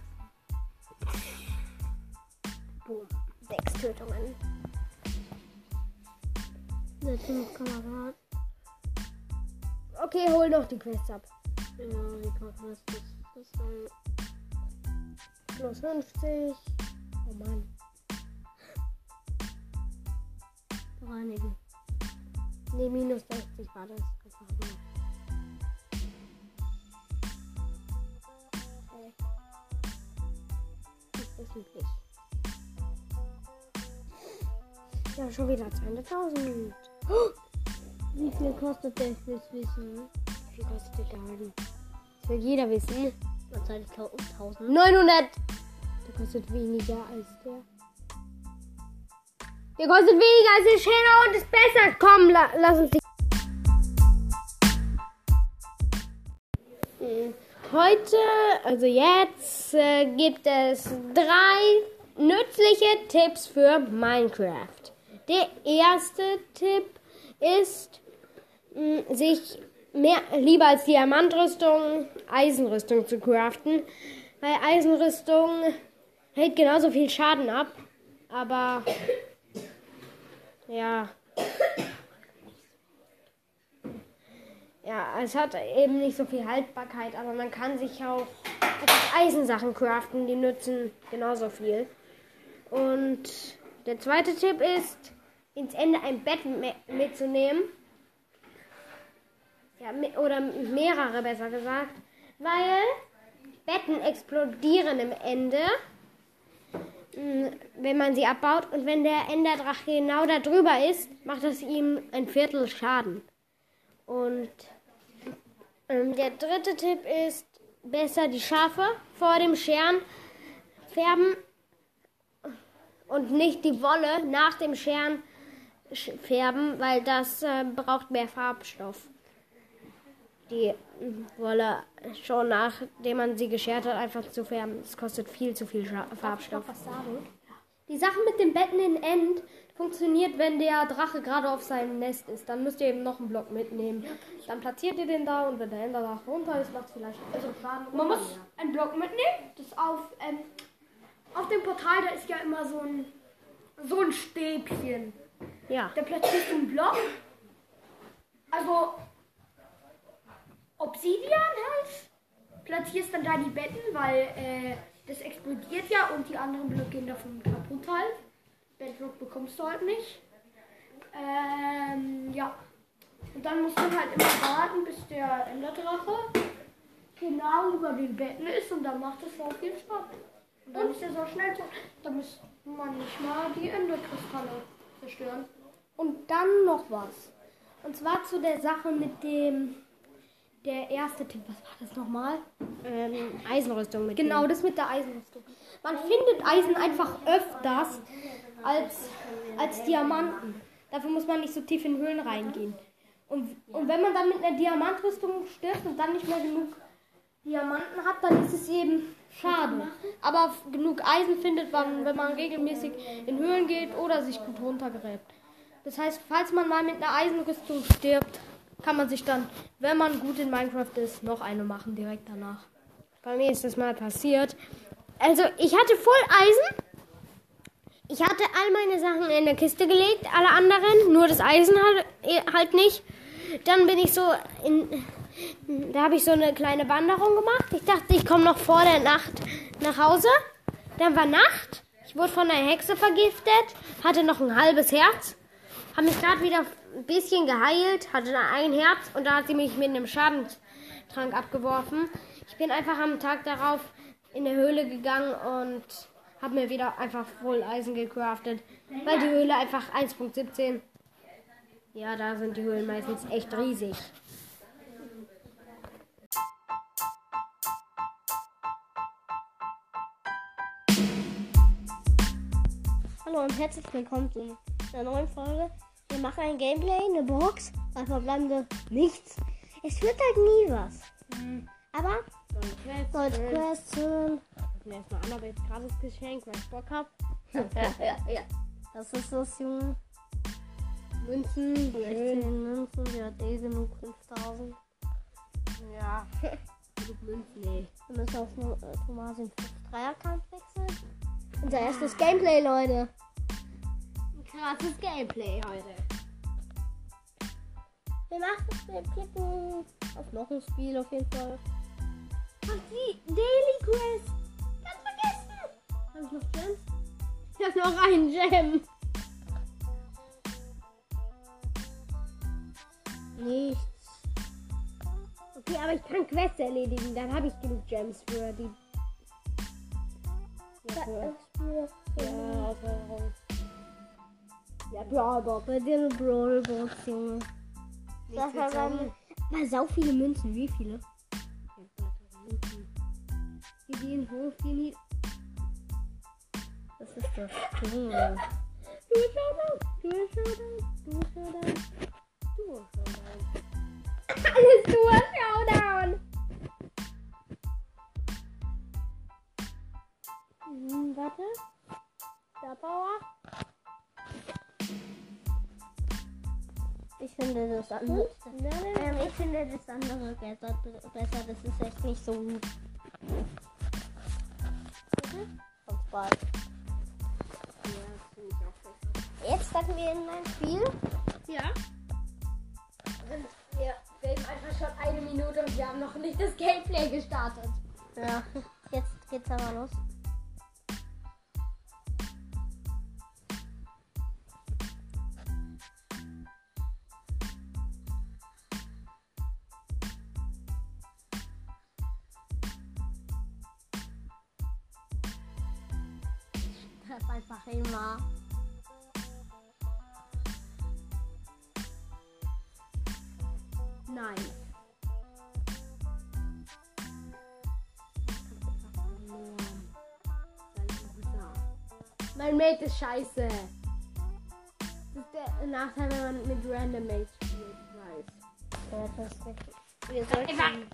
Boom. Sechs Tötungen. Kamerad. Okay, hol noch die Quest ab. Ja, wie kacke ist das? Das soll. Plus 50. Oh Mann. reinigen. Nee, minus 60 war das. Einfach. Das ist üblich. Ja, schon wieder 200.000. Wie viel kostet der? Ich will's wissen. Wie viel kostet der Garden? Das will jeder wissen. Was heißt 1000? 900! Der kostet weniger als der. Der kostet weniger als der Shadow und ist besser. Komm, la lass uns die. Hm, Heute, also jetzt, äh, gibt es drei nützliche Tipps für Minecraft. Der erste Tipp ist, mh, sich mehr, lieber als Diamantrüstung Eisenrüstung zu craften. Weil Eisenrüstung hält genauso viel Schaden ab. Aber ja. Ja, es hat eben nicht so viel Haltbarkeit, aber man kann sich auch Eisensachen craften, die nützen genauso viel. Und der zweite Tipp ist, ins Ende ein Bett me- mitzunehmen. Ja, oder mehrere besser gesagt. Weil Betten explodieren im Ende, wenn man sie abbaut. Und wenn der Enderdrache genau da drüber ist, macht das ihm ein Viertel Schaden. Und ähm, der dritte Tipp ist, besser die Schafe vor dem Scheren färben und nicht die Wolle nach dem Scheren sch- färben, weil das äh, braucht mehr Farbstoff. die Wolle schon nachdem man sie geschert hat, einfach zu färben. Es kostet viel zu viel Scha Farbstoff. Die Sache mit dem Betten in End funktioniert, wenn der Drache gerade auf seinem Nest ist. Dann müsst ihr eben noch einen Block mitnehmen. Dann platziert ihr den da und wenn der Enderdrache runter ist, macht es vielleicht also Schaden. Man muss einen Block mitnehmen. Das auf, ähm, auf dem Portal, da ist ja immer so ein, so ein Stäbchen. Ja. Da platzierst du einen Block. Also Obsidian halt. Platzierst dann da die Betten, weil äh, das explodiert ja und die anderen Blöcke gehen davon kaputt halt. Bedrock bekommst du halt nicht. Ähm, ja. Und dann musst du halt immer warten, bis der Enderdrache genau über den Betten ist und dann macht es so viel Spaß. Und dann ist er so schnell. Da muss man nicht mal die Enderkristalle zerstören. Und dann noch was. Und zwar zu der Sache mit dem. Der erste Tipp, was war das nochmal? Ähm, Eisenrüstung mit. Genau, das mit der Eisenrüstung. Man findet Eisen einfach öfters als, als Diamanten. Dafür muss man nicht so tief in Höhlen reingehen. Und, und wenn man dann mit einer Diamantrüstung stirbt und dann nicht mehr genug Diamanten hat, dann ist es eben schade. Aber genug Eisen findet man, wenn man regelmäßig in Höhlen geht oder sich gut runtergräbt. Das heißt, falls man mal mit einer Eisenrüstung stirbt, kann man sich dann, wenn man gut in Minecraft ist, noch eine machen direkt danach. Bei mir ist das mal passiert. Also, ich hatte voll Eisen. Ich hatte all meine Sachen in der Kiste gelegt, alle anderen, nur das Eisen halt, halt nicht. Dann bin ich so in. Da habe ich so eine kleine Wanderung gemacht. Ich dachte, ich komme noch vor der Nacht nach Hause. Dann war Nacht. Ich wurde von einer Hexe vergiftet, hatte noch ein halbes Herz. Habe mich gerade wieder ein bisschen geheilt, hatte ein Herz und da hat sie mich mit einem Schadenstrank abgeworfen. Ich bin einfach am Tag darauf in der Höhle gegangen und habe mir wieder einfach voll Eisen gecraftet, weil die Höhle einfach 1.17. Ja, da sind die Höhlen meistens echt riesig. Hallo und herzlich willkommen zu einer neuen Folge. Wir machen ein Gameplay, eine Box, bei verbleibende nichts. Es wird halt nie was. Aber sollte Question. Erstmal an, ob ich jetzt gratis Geschenk, weil ich Bock hab. ja, ja. Das ist das, Junge. Münzen, 16 Münzen, sie hat eh genug 5000. Ja. Genug Münzen, ey. Wir müssen auf nur, äh, Thomas in 5-3er-Kampf wechseln. Unser erstes Gameplay, Leute. Krasses Gameplay heute. Wir machen, wir klicken auf noch ein Spiel auf jeden Fall. Ach, die Daily Quest. Ganz vergessen. Hab ich noch Gems? Ich hab noch einen Gem. Nichts. Okay, aber ich kann Quests erledigen. Dann habe ich genug Gems für die. Ja, für, Ja, ja, Brawlbox. Bei dir eine Brawlbox, Junge. Das war bei mir. sau viele Münzen. Wie viele? Die gehen hoch, die nie. Das ist das. Junge. Du Showdown, du Showdown, du Showdown, du Showdown. Alles du Showdown. Hm, warte. Der Power. Ich finde das andere. Ähm, ich finde das andere besser. besser. Das ist echt nicht so gut. Und zwar. Jetzt starten wir in ein Spiel. Ja. Wir filmen einfach schon eine Minute und wir haben noch nicht das Gameplay gestartet. Ja, jetzt geht's aber los. Einfach immer. Nein. Mein Mate ist scheiße. Das ist der Nachteil, wenn man mit Random Mates spielt. Ich weiß. Ja, das ist richtig. Wir sollten.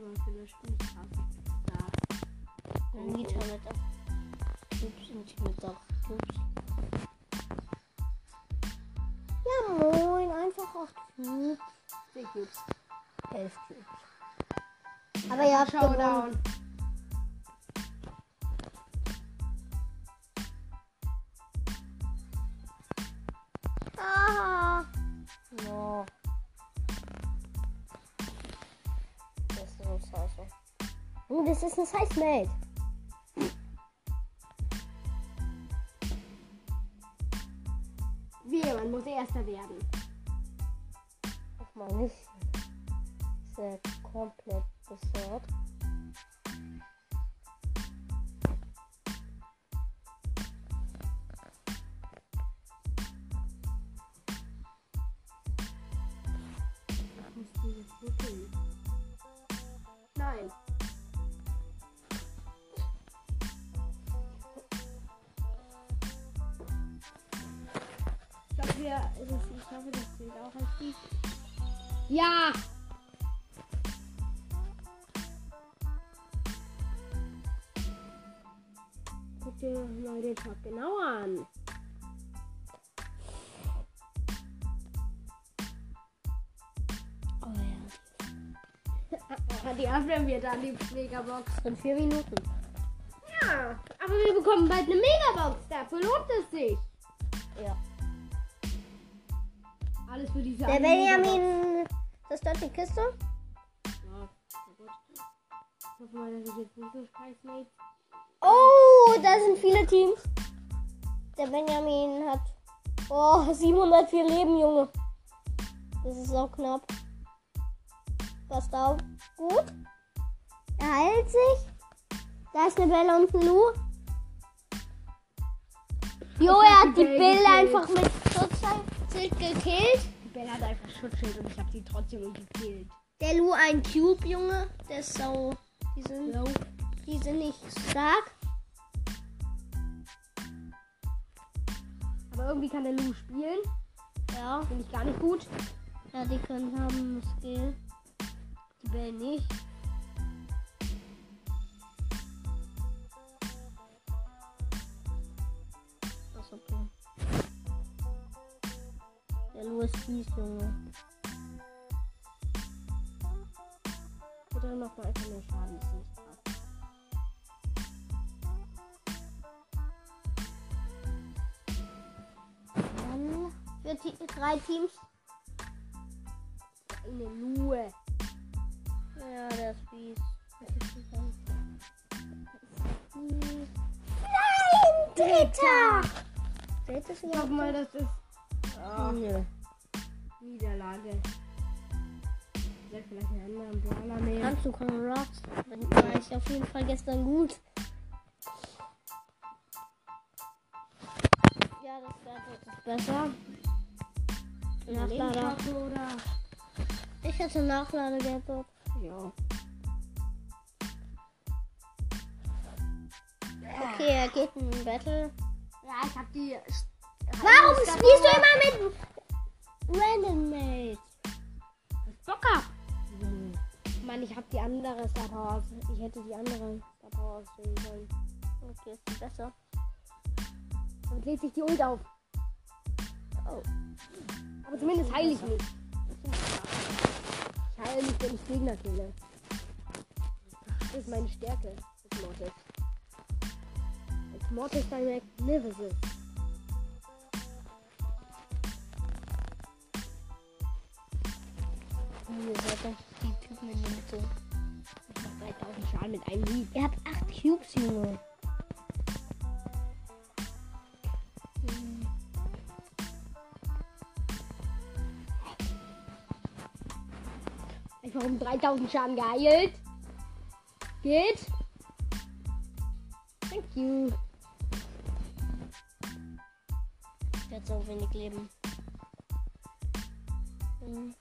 Timon gelöscht. Nicht. Da. Ein Liter mit ab. Ups, und mit ab. Ups. Ja, moin. Einfach 8 Cubes. Sehr gut. 11 Cubes. Aber ihr habt gewonnen. Showdown. Aha. Oh, das ist ein Size-Mate. Shop genau an. Oh ja. Die öffnen wir dann, die Megabox. In vier Minuten. Ja, aber wir bekommen bald eine Megabox. Dafür lohnt es sich. Ja. Alles für diese Der. Benjamin. Das ist dort die Kiste? Ja, na gut. Ich hoffe mal, dass ich jetzt nicht so scheiß. Oh, da sind viele Teams. Der Benjamin hat. Oh, 704 Leben, Junge. Das ist auch knapp. Passt auf. Gut. Er heilt sich. Da ist eine Belle und ein Lu. Jo, er hat die Belle Belle einfach mit Schutzschild gekillt. Die Bella hat einfach Schutzschild und ich habe sie trotzdem gekillt. Der Lu ein Cube, Junge. Der ist so. Die sind, So. die sind nicht stark. Aber irgendwie kann der Lu spielen. Ja. Finde ich gar nicht gut. Ja, die können haben Skill. Die Bella nicht. Ist okay. Der Lu ist fies, Junge. Oder noch mal einfach mehr Schaden. Ist nicht für drei Teams. Eine Lue. Ja, der ist fies. Nein! Dritter! Drittes Ich hoffe mal, das ist oh, Nö. Niederlage. Vielleicht vielleicht einen anderen Brawler nehmen. Kannst du Conrad? War ich auf jeden Fall gestern gut. Ja, das ist besser. Nachlader. Ich hatte Nachladegadget. Ja. Okay, er geht in ein Battle. Ja, ich hab die. Warum spielst du immer mit Random Mates? Bock ab! Mann, ich hab die andere Star Powers. Ich hätte die andere Star Powers sehen sollen. Okay, ist die besser. Damit lädt sich die Ult auf. Oh. Aber zumindest heile ich mich. Ich heile mich, wenn ich Gegner kille. Das ist meine Stärke als Mortis. Als Mortis Direct Magnificent. Ihr die Typen in der Mitte. Ich mach 3000 Schaden mit einem Lied. Ihr habt 8 Cubes, Junge. Einfach um 3000 Schaden geheilt. Geht. Thank you. Der hat so wenig Leben. Hm,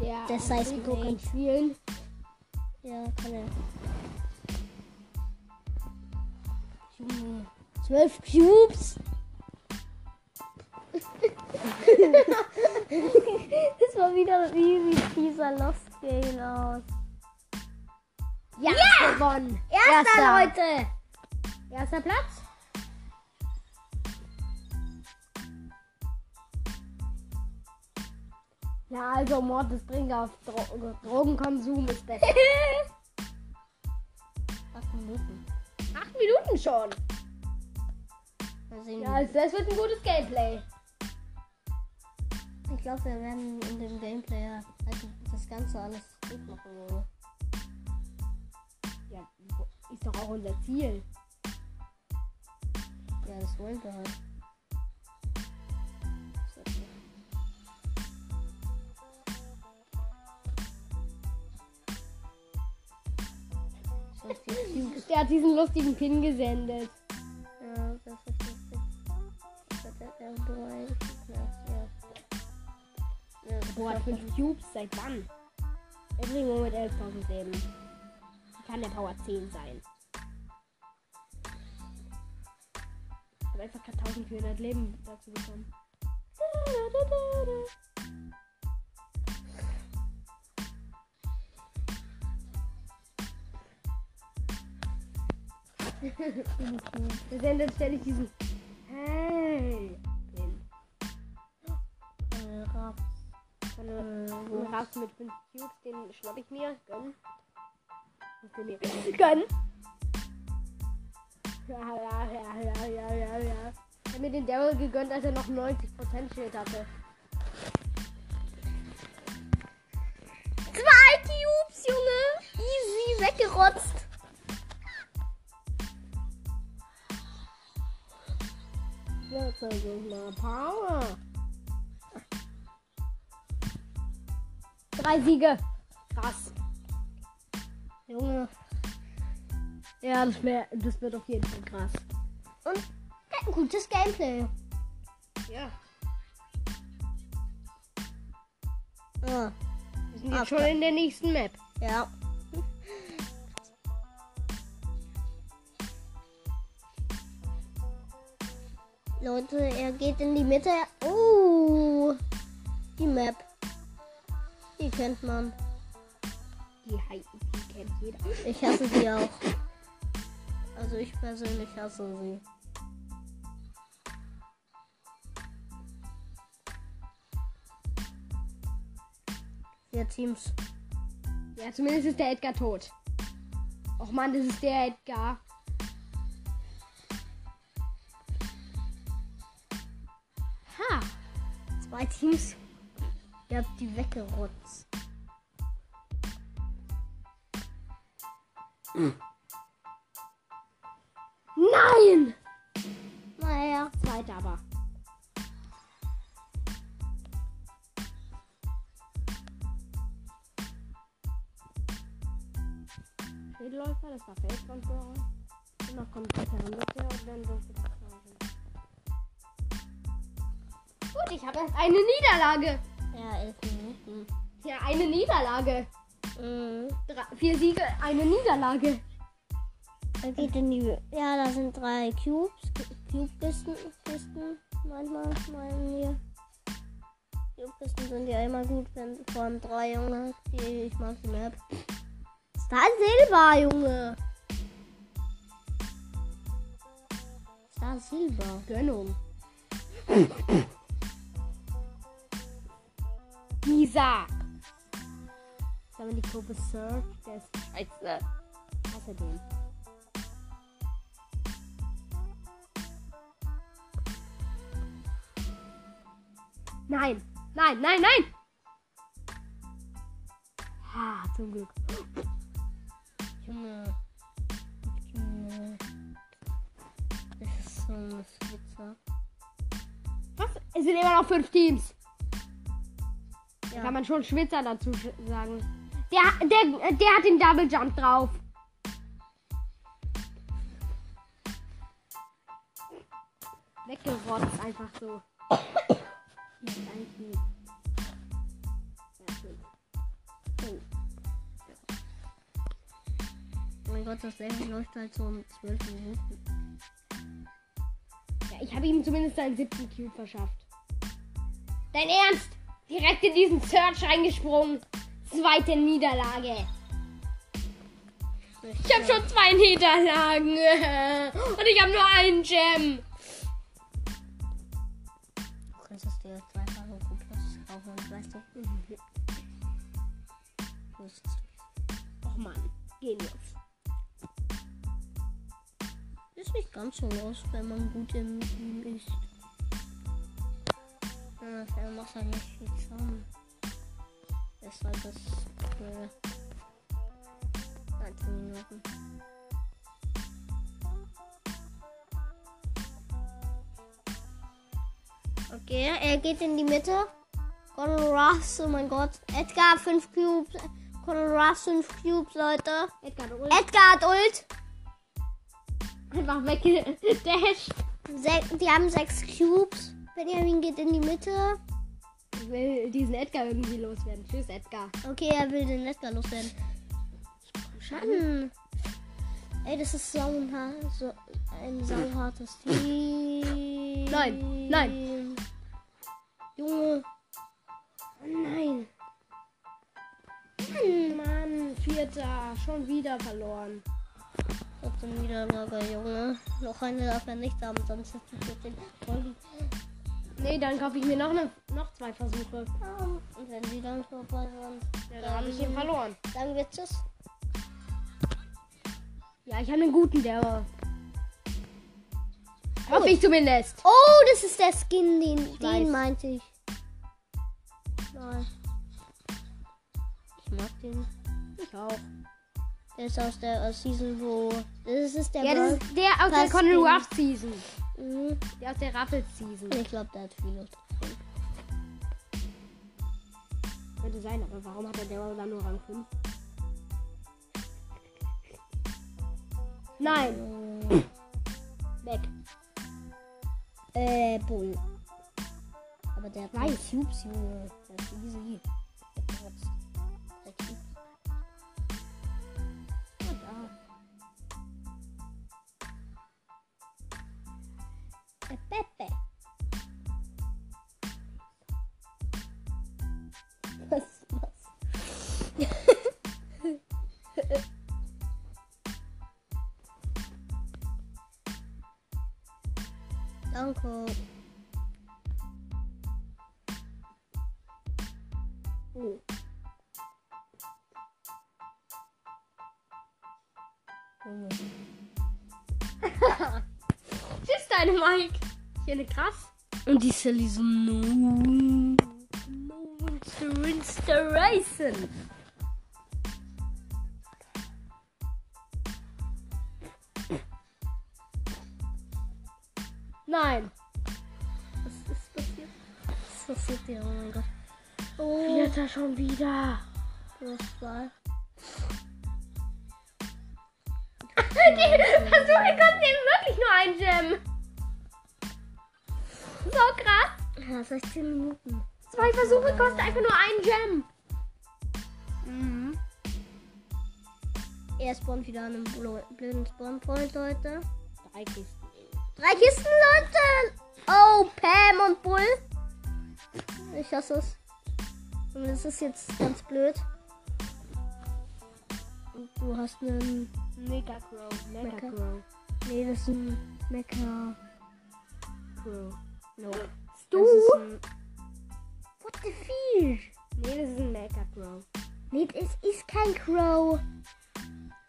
Der, Das heißt Rico kann spielen. Ja, kann er. Zwölf Cubes. das war wieder ein easy dieser Lost Game aus. Ja, gewonnen. Erster, Erster. Leute. Erster Platz. Ja, also Mordesbringer auf Dro Drogenkonsum ist besser. Acht Minuten. Acht Minuten schon. Ja, also das wird ein gutes Gameplay. Ich glaube, wir werden in dem Gameplay also das Ganze alles gut machen, Junge. Ja, ist doch auch unser Ziel. Ja, das wollen wir halt. Der hat diesen lustigen Pin gesendet. Ja, das ist lustig. Das hat er irgendwo Boah, war- 5 Cubes, seit wann? Every mit 11.000 Leben. Kann der Power 10 sein? Ich habe einfach gerade 1400 Leben dazu bekommen. Wir sendet ständig diesen Hey Von einem Raps mit 5 Cubes, den schnapp ich mir. Gönn. Du mir Gönn. Ja, ja, ja, ja, ja, ja, ja. Ich hab mir den Daryl gegönnt, als er noch 90% Schild hatte. Zwei Cubes, Junge! Easy weggerotzt. Zeig euch mal Power. Drei Siege. Krass. Junge. Ja, das, wär, das wird auf jeden Fall krass. Und ein gutes Gameplay. Ja. Ah, Wir sind jetzt schon in der nächsten Map. ja. Leute, er geht in die Mitte. Oh, die Map. Die kennt man. Die, die kennt jeder. Ich hasse sie auch. Also ich persönlich hasse sie. Vier Teams. Ja, zumindest ist der Edgar tot. Och man, das ist der Edgar. Ha! Zwei Teams. Ihr habt die weggerotzt. Nein! Naja. Zweiter aber. Schädelläufer, das war Feldkontrolle. Und noch kommt der Mitte und dann das sein. Gut, ich habe erst eine Niederlage. Ja, elf Minuten. Ja, eine Niederlage. Mhm. Drei, vier Siege, eine Niederlage. Da geht in die. Ja, da sind drei Cubes. Cube-Kisten. Kisten. Manchmal meinen wir. Cube-Kisten sind ja immer gut, wenn vor allem drei Junge. Die, ich mag die Map. Star Silber, Junge. Star Silber. Gönnung. Dieser. Sollen wir die Gruppe Search? Der ist scheiße. Hasse den. Nein, nein, nein, nein! Ah, zum Glück. Junge. Junge. Das ist so ein Switzer. Was? Es sind immer noch fünf Teams. Ja. kann man schon Schwitzer dazu sagen. Der, der, der hat den Double Jump drauf. Weggerotzt einfach so. Ja. Oh. Mein Gott, das Level läuft halt so um 12 Minuten. ich habe ihm zumindest seinen siebten Cube verschafft. Dein Ernst? Direkt in diesen Search reingesprungen. Zweite Niederlage. Ich habe schon zwei Niederlagen. Und ich habe nur einen Gem. Du könntest dir zwei Farben Plus kaufen, weißt du? Bist Och Mann, genius. Ist nicht ganz so los, wenn man gut im Team ist. Ja, dann macht halt nicht viel zusammen. Deshalb ist für 19 Minuten. Okay, er geht in die Mitte. Conor Russ, oh mein Gott. Edgar 5 Cubes. Conor Russ 5 Cubes, Leute. Edgar, du Ult. Edgar hat Ult. Einfach weggedasht. Se die haben 6 Cubes. Benjamin geht in die Mitte. Ich will diesen Edgar irgendwie loswerden. Tschüss, Edgar. Okay, er will den Edgar loswerden. Mann. Ey, das ist so ein, ha so ein sauhartes Team. Nein, nein. Junge. Oh nein. Mann, vierter. Schon wieder verloren. Trotzdem Niederlage, Junge. Noch eine darf er nicht haben, sonst ist mit den Folgen. Nee, dann kaufe ich mir noch, ne, noch zwei Versuche. Und wenn die dann vorbei sind, Ja, dann habe ich ihn verloren. sagen wir Tschüss. Ja, ich habe einen guten, der. Hoffe ich zumindest. Oh, das ist der Skin, den, weiß. den meinte ich. Nein. Ich mag den. Ich auch. Der ist aus der äh, Season, wo. Das ist der Ja, das ist der aus der Pass Conor den. Ruff Season. Mhm. Der aus der Raffles Season. Ich glaube, der hat viele. Könnte sein, aber warum hat er der dann nur Rang 5? Nein, weg. Äh, Bull. Aber der hat drei Cubes, Junge. Der ist easy. Was, was? Danke. Oh. Junge. Tschüss, deine Mike. Ich finde krass. Und die Sally so no. Monster Inspiration. Nein. Was ist passiert? Was passiert hier? Oh mein Gott. Oh, Vierter schon wieder. zwei. Die Versuche kosten eben wirklich nur ein Gem. So krass. Ja, 16 Minuten. Zwei Versuche kosten einfach nur ein Gem. Mhm. Er spawnt wieder an einem blöden Spawnpoint, Leute. Drei Kisten. Drei Kisten, Leute! Oh, Pam und Bull. Ich hasse es. Und das ist jetzt ganz blöd. Und du hast einen. Mega Crow. Mega. Crow. Nee, das ist ein Mecha. Crow. No. Du? The fish? Nee, das ist ein Mega Crow. Nee, das ist kein Crow.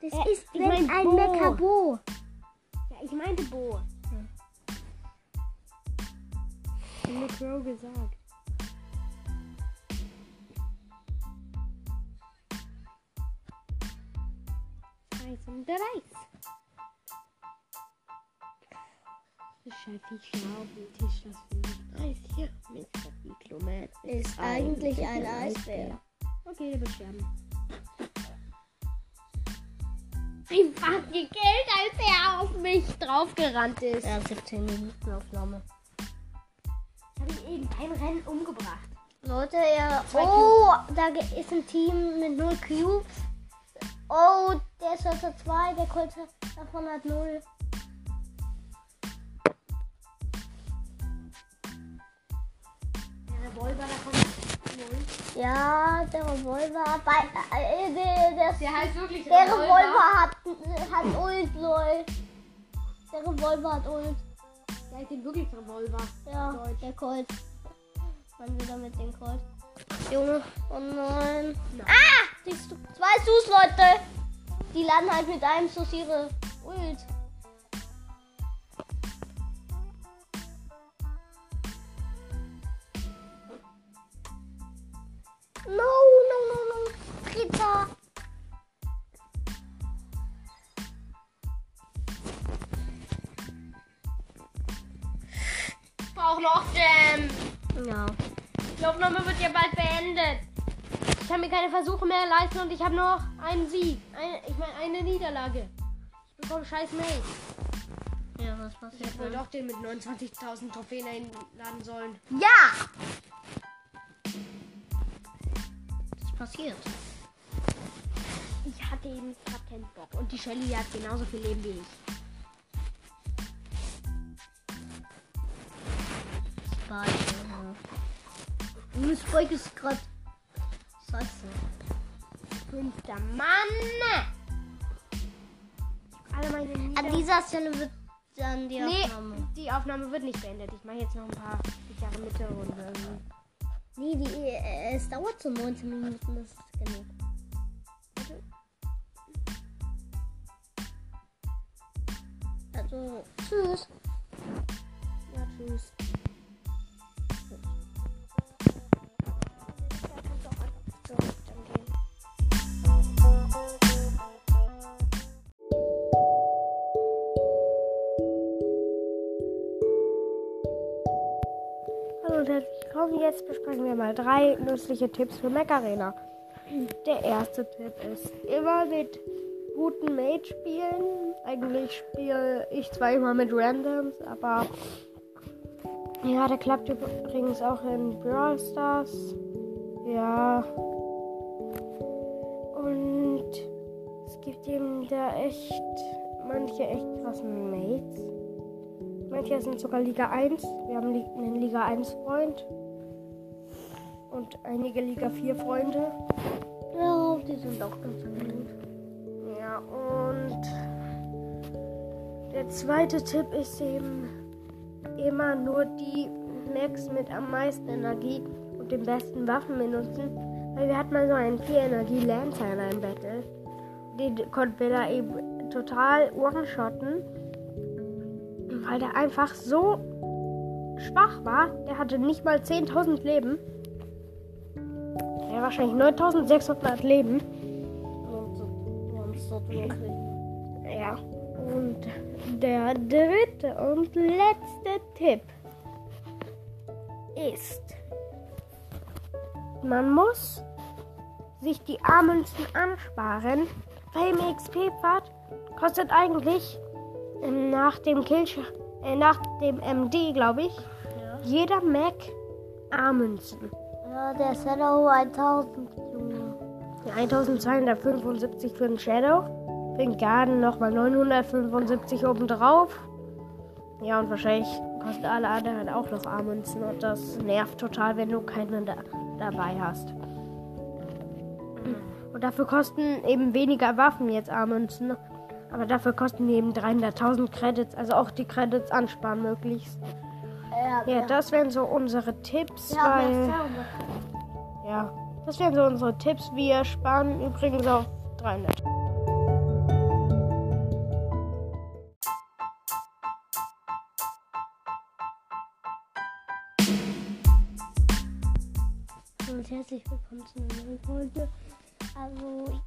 Das Äh, ist ich mein ein Bo. Mechabo. Ja, ich meinte Bo. Ich habe Crow gesagt. Scheiße, und der. Das Scheiße auf dem Tisch, das finde ich Eis hier. Mr. Diplomat Ist eigentlich ein Eisbär. Okay, der wird sterben. Einfach gekillt, als er auf mich draufgerannt ist. Ja, 17 Minuten Aufnahme. Ich habe ihn eben beim Rennen umgebracht. Leute. Zwei Oh, da ist ein Team mit 0 Cubes. Oh, der ist Leute 2, der Colt davon hat 0. Revolver, da kommt. Ja, der Revolver. Bei, äh, der, der, Der heißt wirklich der Revolver hat, hat Ult, lol. Der Revolver hat Ult. Der heißt den wirklich Revolver. Ja, der Colt. Man wieder mit dem Colt. Junge, oh nein. Ah! Siehst du, weißt du's, Leute? Die laden halt mit einem Schuss ihre Ult. Mehr leisten und ich habe noch einen Sieg. Eine, ich meine, eine Niederlage. Ich bekomme scheiß Mail. Ja, was Ich passiert? hätte wohl doch den mit 29.000 Trophäen einladen sollen. Ja! Was passiert? Ich hatte eben gerade keinen Bock. Und die Shelly hat genauso viel Leben wie ich. Spike. Ja. Und Spike ist gerade. Scheiße. Fünfter Mann! Alle meine An dieser Stelle wird dann die Nee, Aufnahme. die Aufnahme wird nicht beendet. Ich mache jetzt noch ein paar Jahre Mitte und Nee, die, äh, es dauert so 19 Minuten, das ist genug. Also, tschüss. ja, tschüss. Und willkommen. Jetzt besprechen wir mal drei nützliche Tipps für Mac Arena. Der erste Tipp ist immer mit guten Mate spielen. Eigentlich spiele ich zwar immer mit Randoms, aber ja, der klappt übrigens auch in Brawl Stars. Ja. Und es gibt eben da echt manche echt krassen Mates. Manche sind sogar Liga 1. Wir haben einen Liga 1 Freund. Und einige Liga 4 Freunde. Ja, die sind auch ganz gut. Ja, und der zweite Tipp ist eben immer nur die Max mit am meisten Energie und den besten Waffen benutzen. Weil wir hatten mal so einen 4 Energie Lancer in einem Battle. Den konnten wir da eben total one-shotten. Weil der einfach so schwach war. Der hatte nicht mal 10.000 Leben. Wahrscheinlich 9.600 Leben. Und so. Ja. Und der dritte und letzte Tipp ist, man muss sich die Armünzen ansparen, weil im XP-Pfad kostet eigentlich ähm, nach dem Kill, äh, nach dem MD, glaube ich, Ja. jeder Mac Armünzen. Ja, der Shadow 1000, Junge. Ja, 1275 für den Shadow. Für den Garden nochmal 975 obendrauf. Ja, und wahrscheinlich kosten alle anderen auch noch A-Münzen. Und das nervt total, wenn du keine da dabei hast. Und dafür kosten eben weniger Waffen jetzt A-Münzen. Aber dafür kosten eben 300.000 Credits. Also auch die Credits ansparen möglichst. Ja, das wären so unsere Tipps, ja, weil... Ja, das wären so unsere Tipps. Wir sparen übrigens auf 300. und herzlich willkommen zu einer neuen Folge. Also,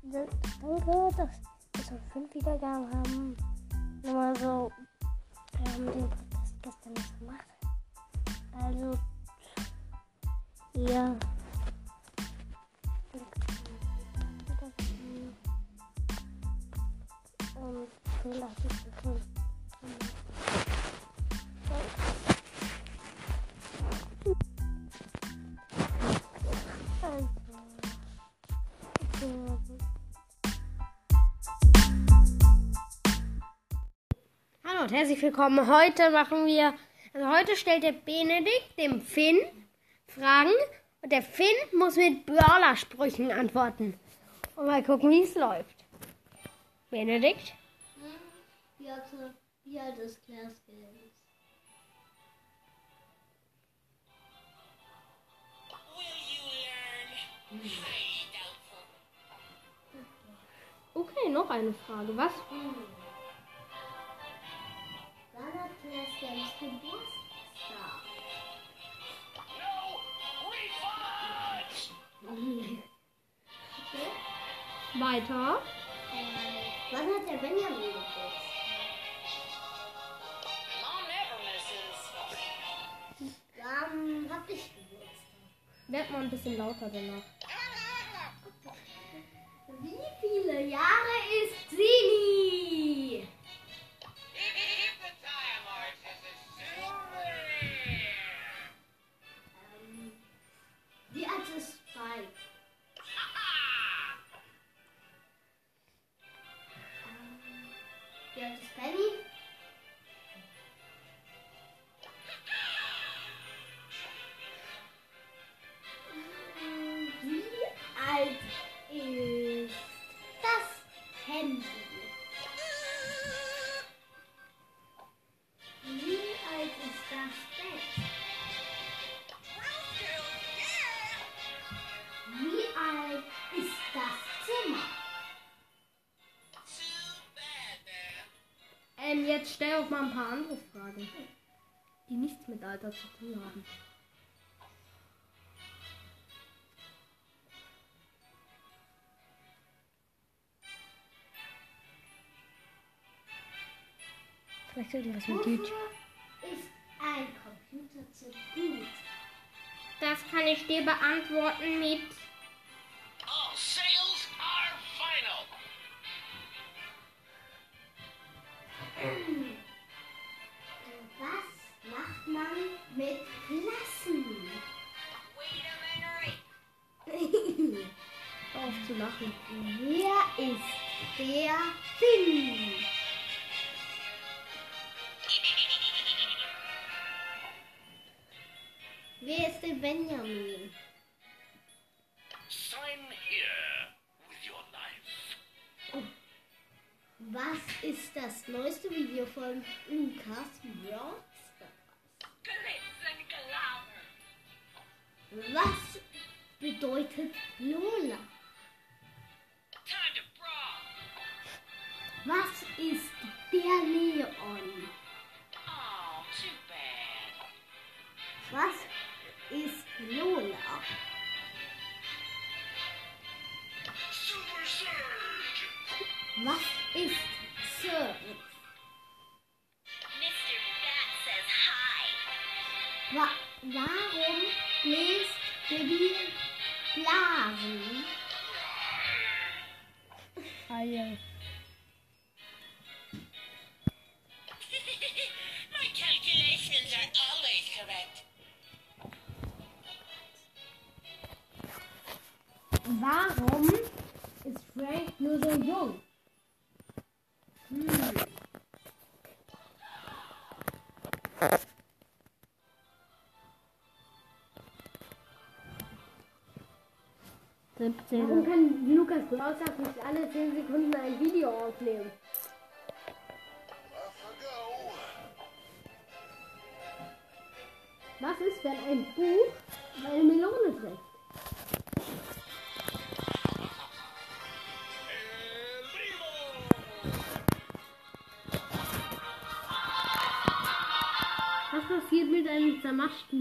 danke, dass wir schon fünf Wiedergaben haben. Nur mal so, wir haben den Podcast gestern nicht gemacht. Also, ja. Hallo und herzlich willkommen. Heute machen wir, also heute stellt der Benedikt dem Finn Fragen und der Finn muss mit Brawler-Sprüchen antworten. Und mal gucken, wie es läuft. Benedikt? Wie alt, wie alt ist? Okay, noch eine Frage. Was? Wann hat Claire Skills Geburtstag? Weiter. Äh, wann hat der Benjamin Geburtstag? Wann hab ich Geburtstag? Werd mal ein bisschen lauter danach. Wie viele Jahre ist Sini? Paar andere Fragen, die nichts mit Alter zu tun haben. Vielleicht irgendwas mit Wofür ist ein Computer zu gut? Das kann ich dir beantworten mit. Lachen. Wer ist der Finn? Wer ist der Benjamin? Sign here with your life. Was ist das neueste Video von Lukas Broadstars? So jung? Hm. 17. Warum kann Lukas Brausach nicht alle 10 Sekunden ein Video aufnehmen? Was ist, wenn ein Buch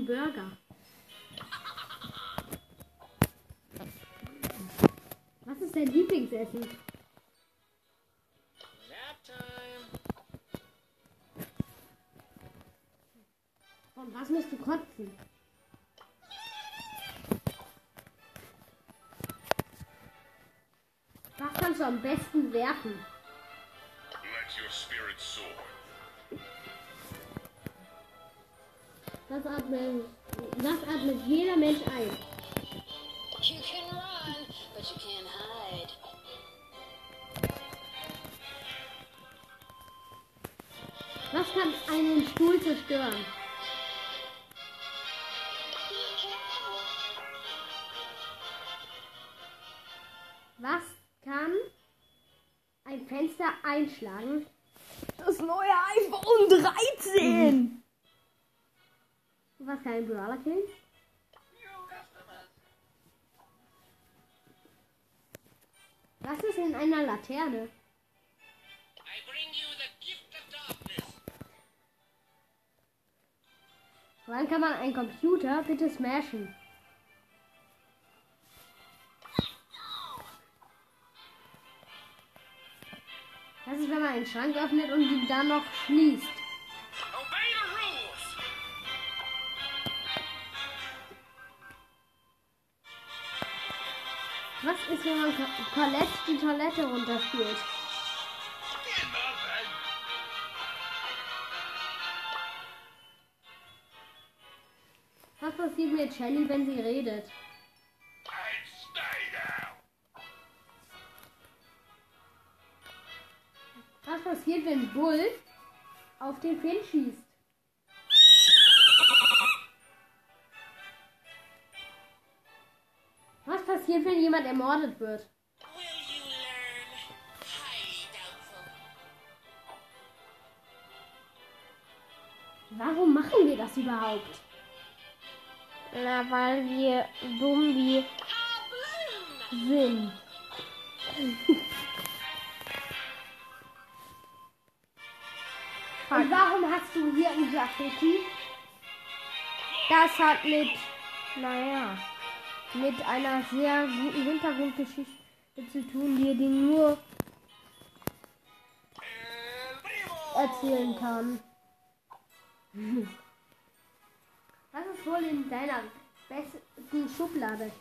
Burger? Was ist dein Lieblingsessen? Und was musst du kotzen? Was kannst du am besten werfen? Was atmet, was atmet jeder Mensch ein? You can run, but you can't hide. Was kann einen Stuhl zerstören? Was kann ein Fenster einschlagen? Das neue iPhone 13! Mhm. Was kein Brawler killen? Was ist in einer Laterne? Wann kann man einen Computer bitte smashen? Das ist, wenn man einen Schrank öffnet und ihn dann noch schließt. Co- Colette die Toilette runterspielt? Was passiert mit Shelly, wenn sie redet? Was passiert, wenn Bull auf den Finn schießt? Passiert, wenn jemand ermordet wird? Warum machen wir das überhaupt? Na, weil wir dumm wie sind. Und warum hast du hier ein Graffiti? Das hat mit, naja, mit einer sehr guten Hintergrundgeschichte zu tun, die dir nur erzählen kann. Was ist wohl in deiner besten Schublade?